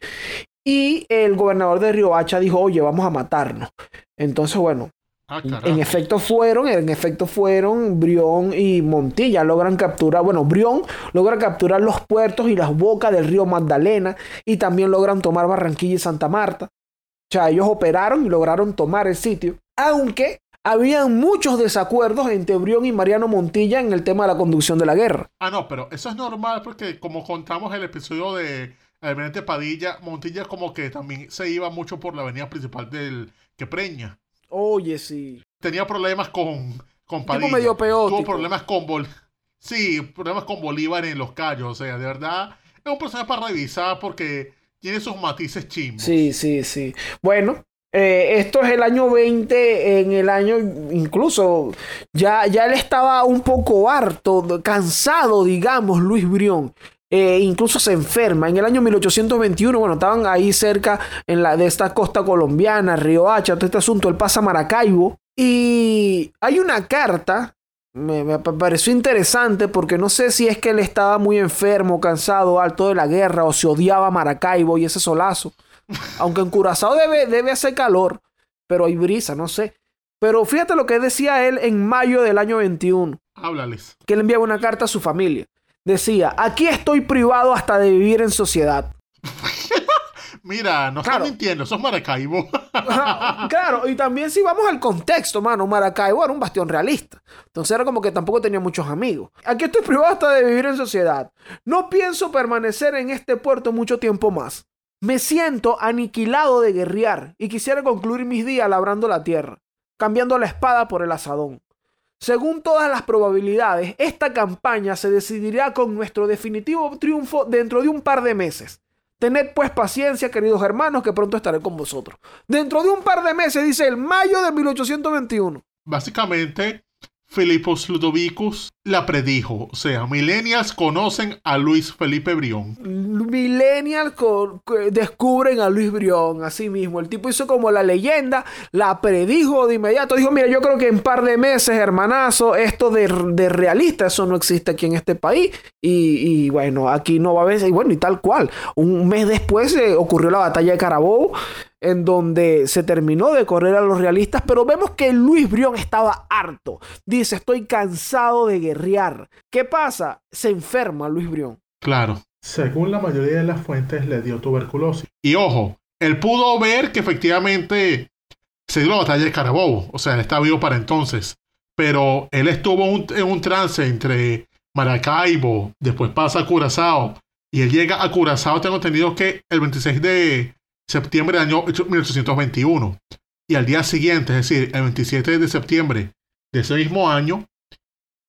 Y el gobernador de Riohacha dijo, oye, vamos a matarnos. Entonces, bueno, ah, en efecto fueron, en efecto fueron Brión y Montilla logran capturar, bueno, Brión logra capturar los puertos y las bocas del río Magdalena y también logran tomar Barranquilla y Santa Marta. O sea, ellos operaron y lograron tomar el sitio, aunque habían muchos desacuerdos entre Brión y Mariano Montilla en el tema de la conducción de la guerra. Ah, no, pero eso es normal porque como contamos el episodio de Almirante Padilla, Montilla como que también se iba mucho por la avenida principal del Quepreña. Oye, sí. Tenía problemas con, con Padilla. medio peor. Tuvo problemas con Bol Sí, problemas con Bolívar en los callos. O sea, de verdad, es un personaje para revisar porque tiene sus matices chimbos. Sí, sí, sí. Bueno, Eh, esto es el año 20, en el año incluso ya, ya él estaba un poco harto, cansado, digamos, Luis Brión. Eh, incluso se enferma. En el año 1821, bueno, estaban ahí cerca en la, de esta costa colombiana, Río Hacha, todo este asunto, él pasa a Maracaibo. Y hay una carta, me, me pareció interesante porque no sé si es que él estaba muy enfermo, cansado, alto de la guerra, o se odiaba Maracaibo y ese solazo. Aunque en Curazao debe, debe hacer calor, pero hay brisa, no sé. Pero fíjate lo que decía él en mayo del año 21. Háblales. Que él enviaba una carta a su familia. Decía, aquí estoy privado hasta de vivir en sociedad. Mira, no estás mintiendo, sos Maracaibo. claro, y también si vamos al contexto, mano, Maracaibo era un bastión realista. Entonces era como que tampoco tenía muchos amigos. Aquí estoy privado hasta de vivir en sociedad. No pienso permanecer en este puerto mucho tiempo más. Me siento aniquilado de guerrear y quisiera concluir mis días labrando la tierra, cambiando la espada por el asadón. Según todas las probabilidades, esta campaña se decidirá con nuestro definitivo triunfo dentro de un par de meses. Tened pues paciencia, queridos hermanos, que pronto estaré con vosotros. Dentro de un par de meses, dice el mayo de 1821. Básicamente, Filipos Ludovicus la predijo. O sea, millennials conocen a Luis Felipe Brión. Millennials descubren a Luis Brión, así mismo. El tipo hizo como la leyenda, la predijo de inmediato. Dijo, mira, yo creo que en par de meses, hermanazo, esto de, realista, eso no existe aquí en este país. Y, bueno, aquí no va a haber, y bueno, y tal cual. Un mes después eh, ocurrió la batalla de Carabobo en donde se terminó de correr a los realistas, pero vemos que Luis Brión estaba harto. Dice, estoy cansado de guerrear. ¿Qué pasa? Se enferma Luis Brión. Claro. Según la mayoría de las fuentes, le dio tuberculosis. Y ojo, él pudo ver que efectivamente se dio la batalla de Carabobo. O sea, él estaba vivo para entonces. Pero él estuvo en un trance entre Maracaibo, después pasa a Curazao. Y él llega a Curazao, tengo entendido que el 26 de septiembre del año 1821. Y al día siguiente, es decir, el 27 de septiembre de ese mismo año,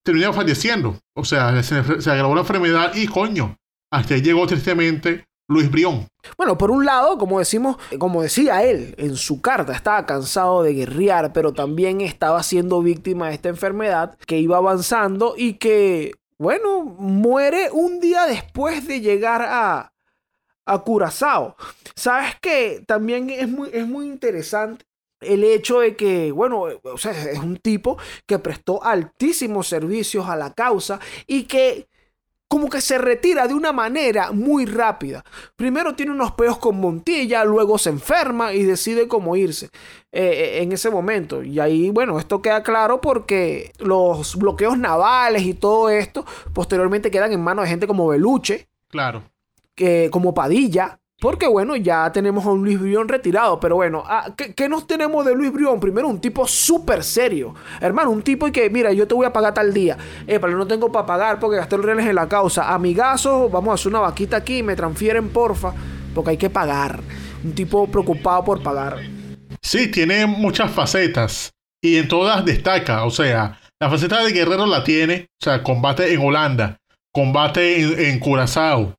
terminó falleciendo. O sea, se, agravó la enfermedad y coño, hasta ahí llegó tristemente Luis Brión. Bueno, por un lado, como decimos, como decía él en su carta, estaba cansado de guerrear, pero también estaba siendo víctima de esta enfermedad que iba avanzando y que, bueno, muere un día después de llegar a, a Curazao. Sabes que también es muy, es muy interesante el hecho de que, bueno, es un tipo que prestó altísimos servicios a la causa y que como que se retira de una manera muy rápida. Primero tiene unos peos con Montilla, luego se enferma y decide cómo irse eh, eh, en ese momento. Y ahí, bueno, esto queda claro porque los bloqueos navales y todo esto posteriormente quedan en manos de gente como Beluche. Claro como Padilla. Porque bueno, ya tenemos a un Luis Brión retirado. Pero bueno, ah, ¿qué, nos tenemos de Luis Brión? Primero, un tipo súper serio. Hermano, un tipo que, mira, yo te voy a pagar tal día. Eh, pero no tengo para pagar porque gasté los reales en la causa. Amigazo, vamos a hacer una vaquita aquí, me transfieren, porfa. Porque hay que pagar. Un tipo preocupado por pagar. Sí, tiene muchas facetas. Y en todas destaca. O sea, la faceta de guerrero la tiene. O sea, combate en Holanda. Combate en, en Curazao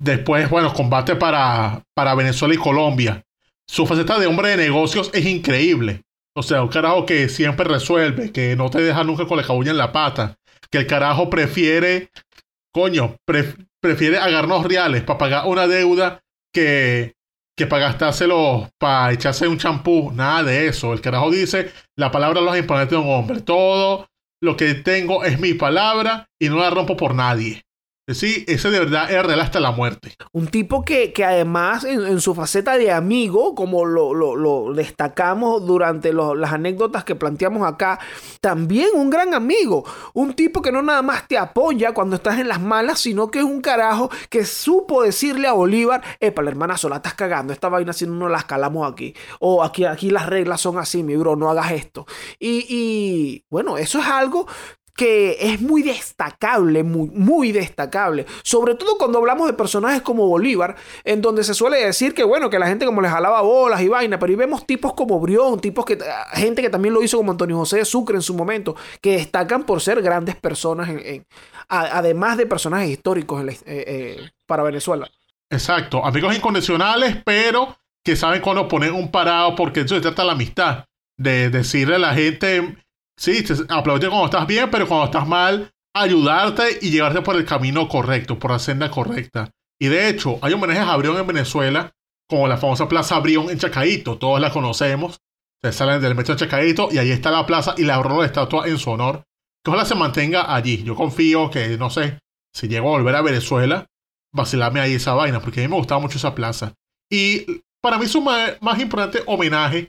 Después, bueno, combate para, para Venezuela y Colombia. Su faceta de hombre de negocios es increíble. O sea, un carajo que siempre resuelve, que no te deja nunca con la cabuña en la pata. Que el carajo prefiere, coño, prefiere agarrarnos reales para pagar una deuda que, que para gastárselo, para echarse un champú. Nada de eso. El carajo dice, la palabra los imponentes de un hombre. Todo lo que tengo es mi palabra y no la rompo por nadie. Sí, ese de verdad es real hasta la muerte. Un tipo que, que además en, su faceta de amigo, como lo, lo, destacamos durante las anécdotas que planteamos acá, también un gran amigo. Un tipo que no nada más te apoya cuando estás en las malas, sino que es un carajo que supo decirle a Bolívar, epa, la hermana sola estás cagando, esta vaina si no nos la escalamos aquí. O aquí, aquí las reglas son así, mi bro, no hagas esto. Y, y bueno, eso es algo que es muy destacable, muy, muy destacable. Sobre todo cuando hablamos de personajes como Bolívar, en donde se suele decir que, bueno, que la gente como les jalaba bolas y vaina, pero ahí vemos tipos como Brión, tipos que, gente que también lo hizo como Antonio José de Sucre en su momento, que destacan por ser grandes personas, además de personajes históricos eh, eh, para Venezuela. Exacto, amigos incondicionales, pero que saben cuando ponen un parado, porque eso se trata de la amistad. De decirle a la gente, sí, aplaudir cuando estás bien, pero cuando estás mal, ayudarte y llevarte por el camino correcto, por la senda correcta. Y de hecho, hay homenajes a Brión en Venezuela, como la famosa Plaza Brión en Chacaito, todos la conocemos. Se salen del metro de Chacaito y ahí está la plaza y la de estatua en su honor. Que ojalá se mantenga allí. Yo confío que, no sé, si llego a volver a Venezuela, vacilarme ahí esa vaina, porque a mí me gustaba mucho esa plaza. Y para mí su más importante homenaje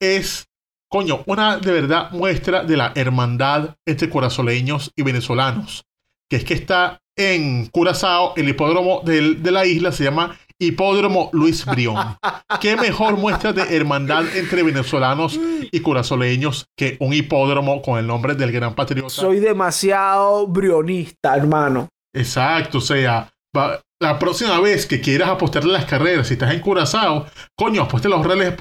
es, coño, una de verdad muestra de la hermandad entre corazoleños y venezolanos. Que es que está en Curazao, el hipódromo de la isla se llama Hipódromo Luis Brión. ¿Qué mejor muestra de hermandad entre venezolanos y curazoleños que un hipódromo con el nombre del gran patriota? Soy demasiado brionista, hermano. Exacto, o sea, la próxima vez que quieras apostarle las carreras, si estás en Curazao, coño, apueste los reales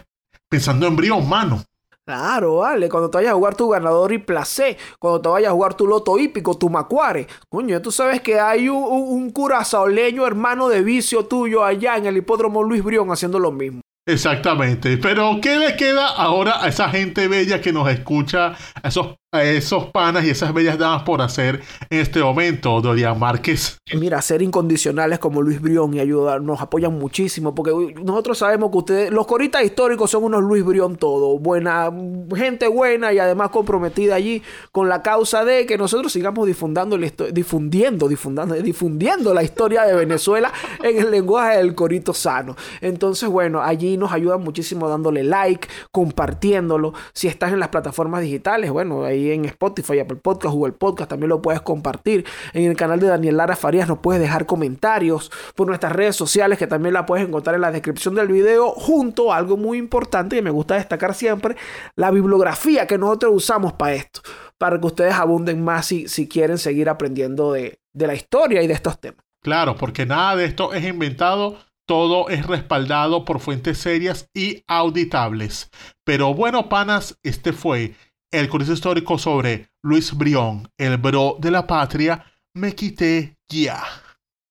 pensando en Brión, mano. Claro, vale. Cuando te vayas a jugar tu ganador y placé, cuando te vayas a jugar tu loto hípico, tu macuare. Coño, tú sabes que hay un, un, curazaoleño hermano de vicio tuyo allá en el hipódromo Luis Brión haciendo lo mismo. Exactamente. Pero, ¿qué le queda ahora a esa gente bella que nos escucha, a esos, esos panas y esas bellas damas por hacer en este momento, Dorian Márquez? Mira, ser incondicionales como Luis Brión y ayudar, nos apoyan muchísimo, porque nosotros sabemos que ustedes, los coristas históricos son unos Luis Brión todo, buena, gente buena y además comprometida allí con la causa de que nosotros sigamos difundiendo, difundiendo, difundiendo, difundiendo la historia de Venezuela en el lenguaje del corito sano. Entonces, bueno, allí nos ayudan muchísimo dándole like, compartiéndolo. Si estás en las plataformas digitales, bueno, ahí en Spotify, Apple Podcast, Google Podcast, también lo puedes compartir. En el canal de Daniel Lara Farías nos puedes dejar comentarios por nuestras redes sociales, que también la puedes encontrar en la descripción del video, junto a algo muy importante y me gusta destacar siempre, la bibliografía que nosotros usamos para esto, para que ustedes abunden más si, si quieren seguir aprendiendo de, de la historia y de estos temas. Claro, porque nada de esto es inventado todo es respaldado por fuentes serias y auditables. Pero bueno, panas, este fue el curso histórico sobre Luis Brión, el bro de la patria. Me quité ya.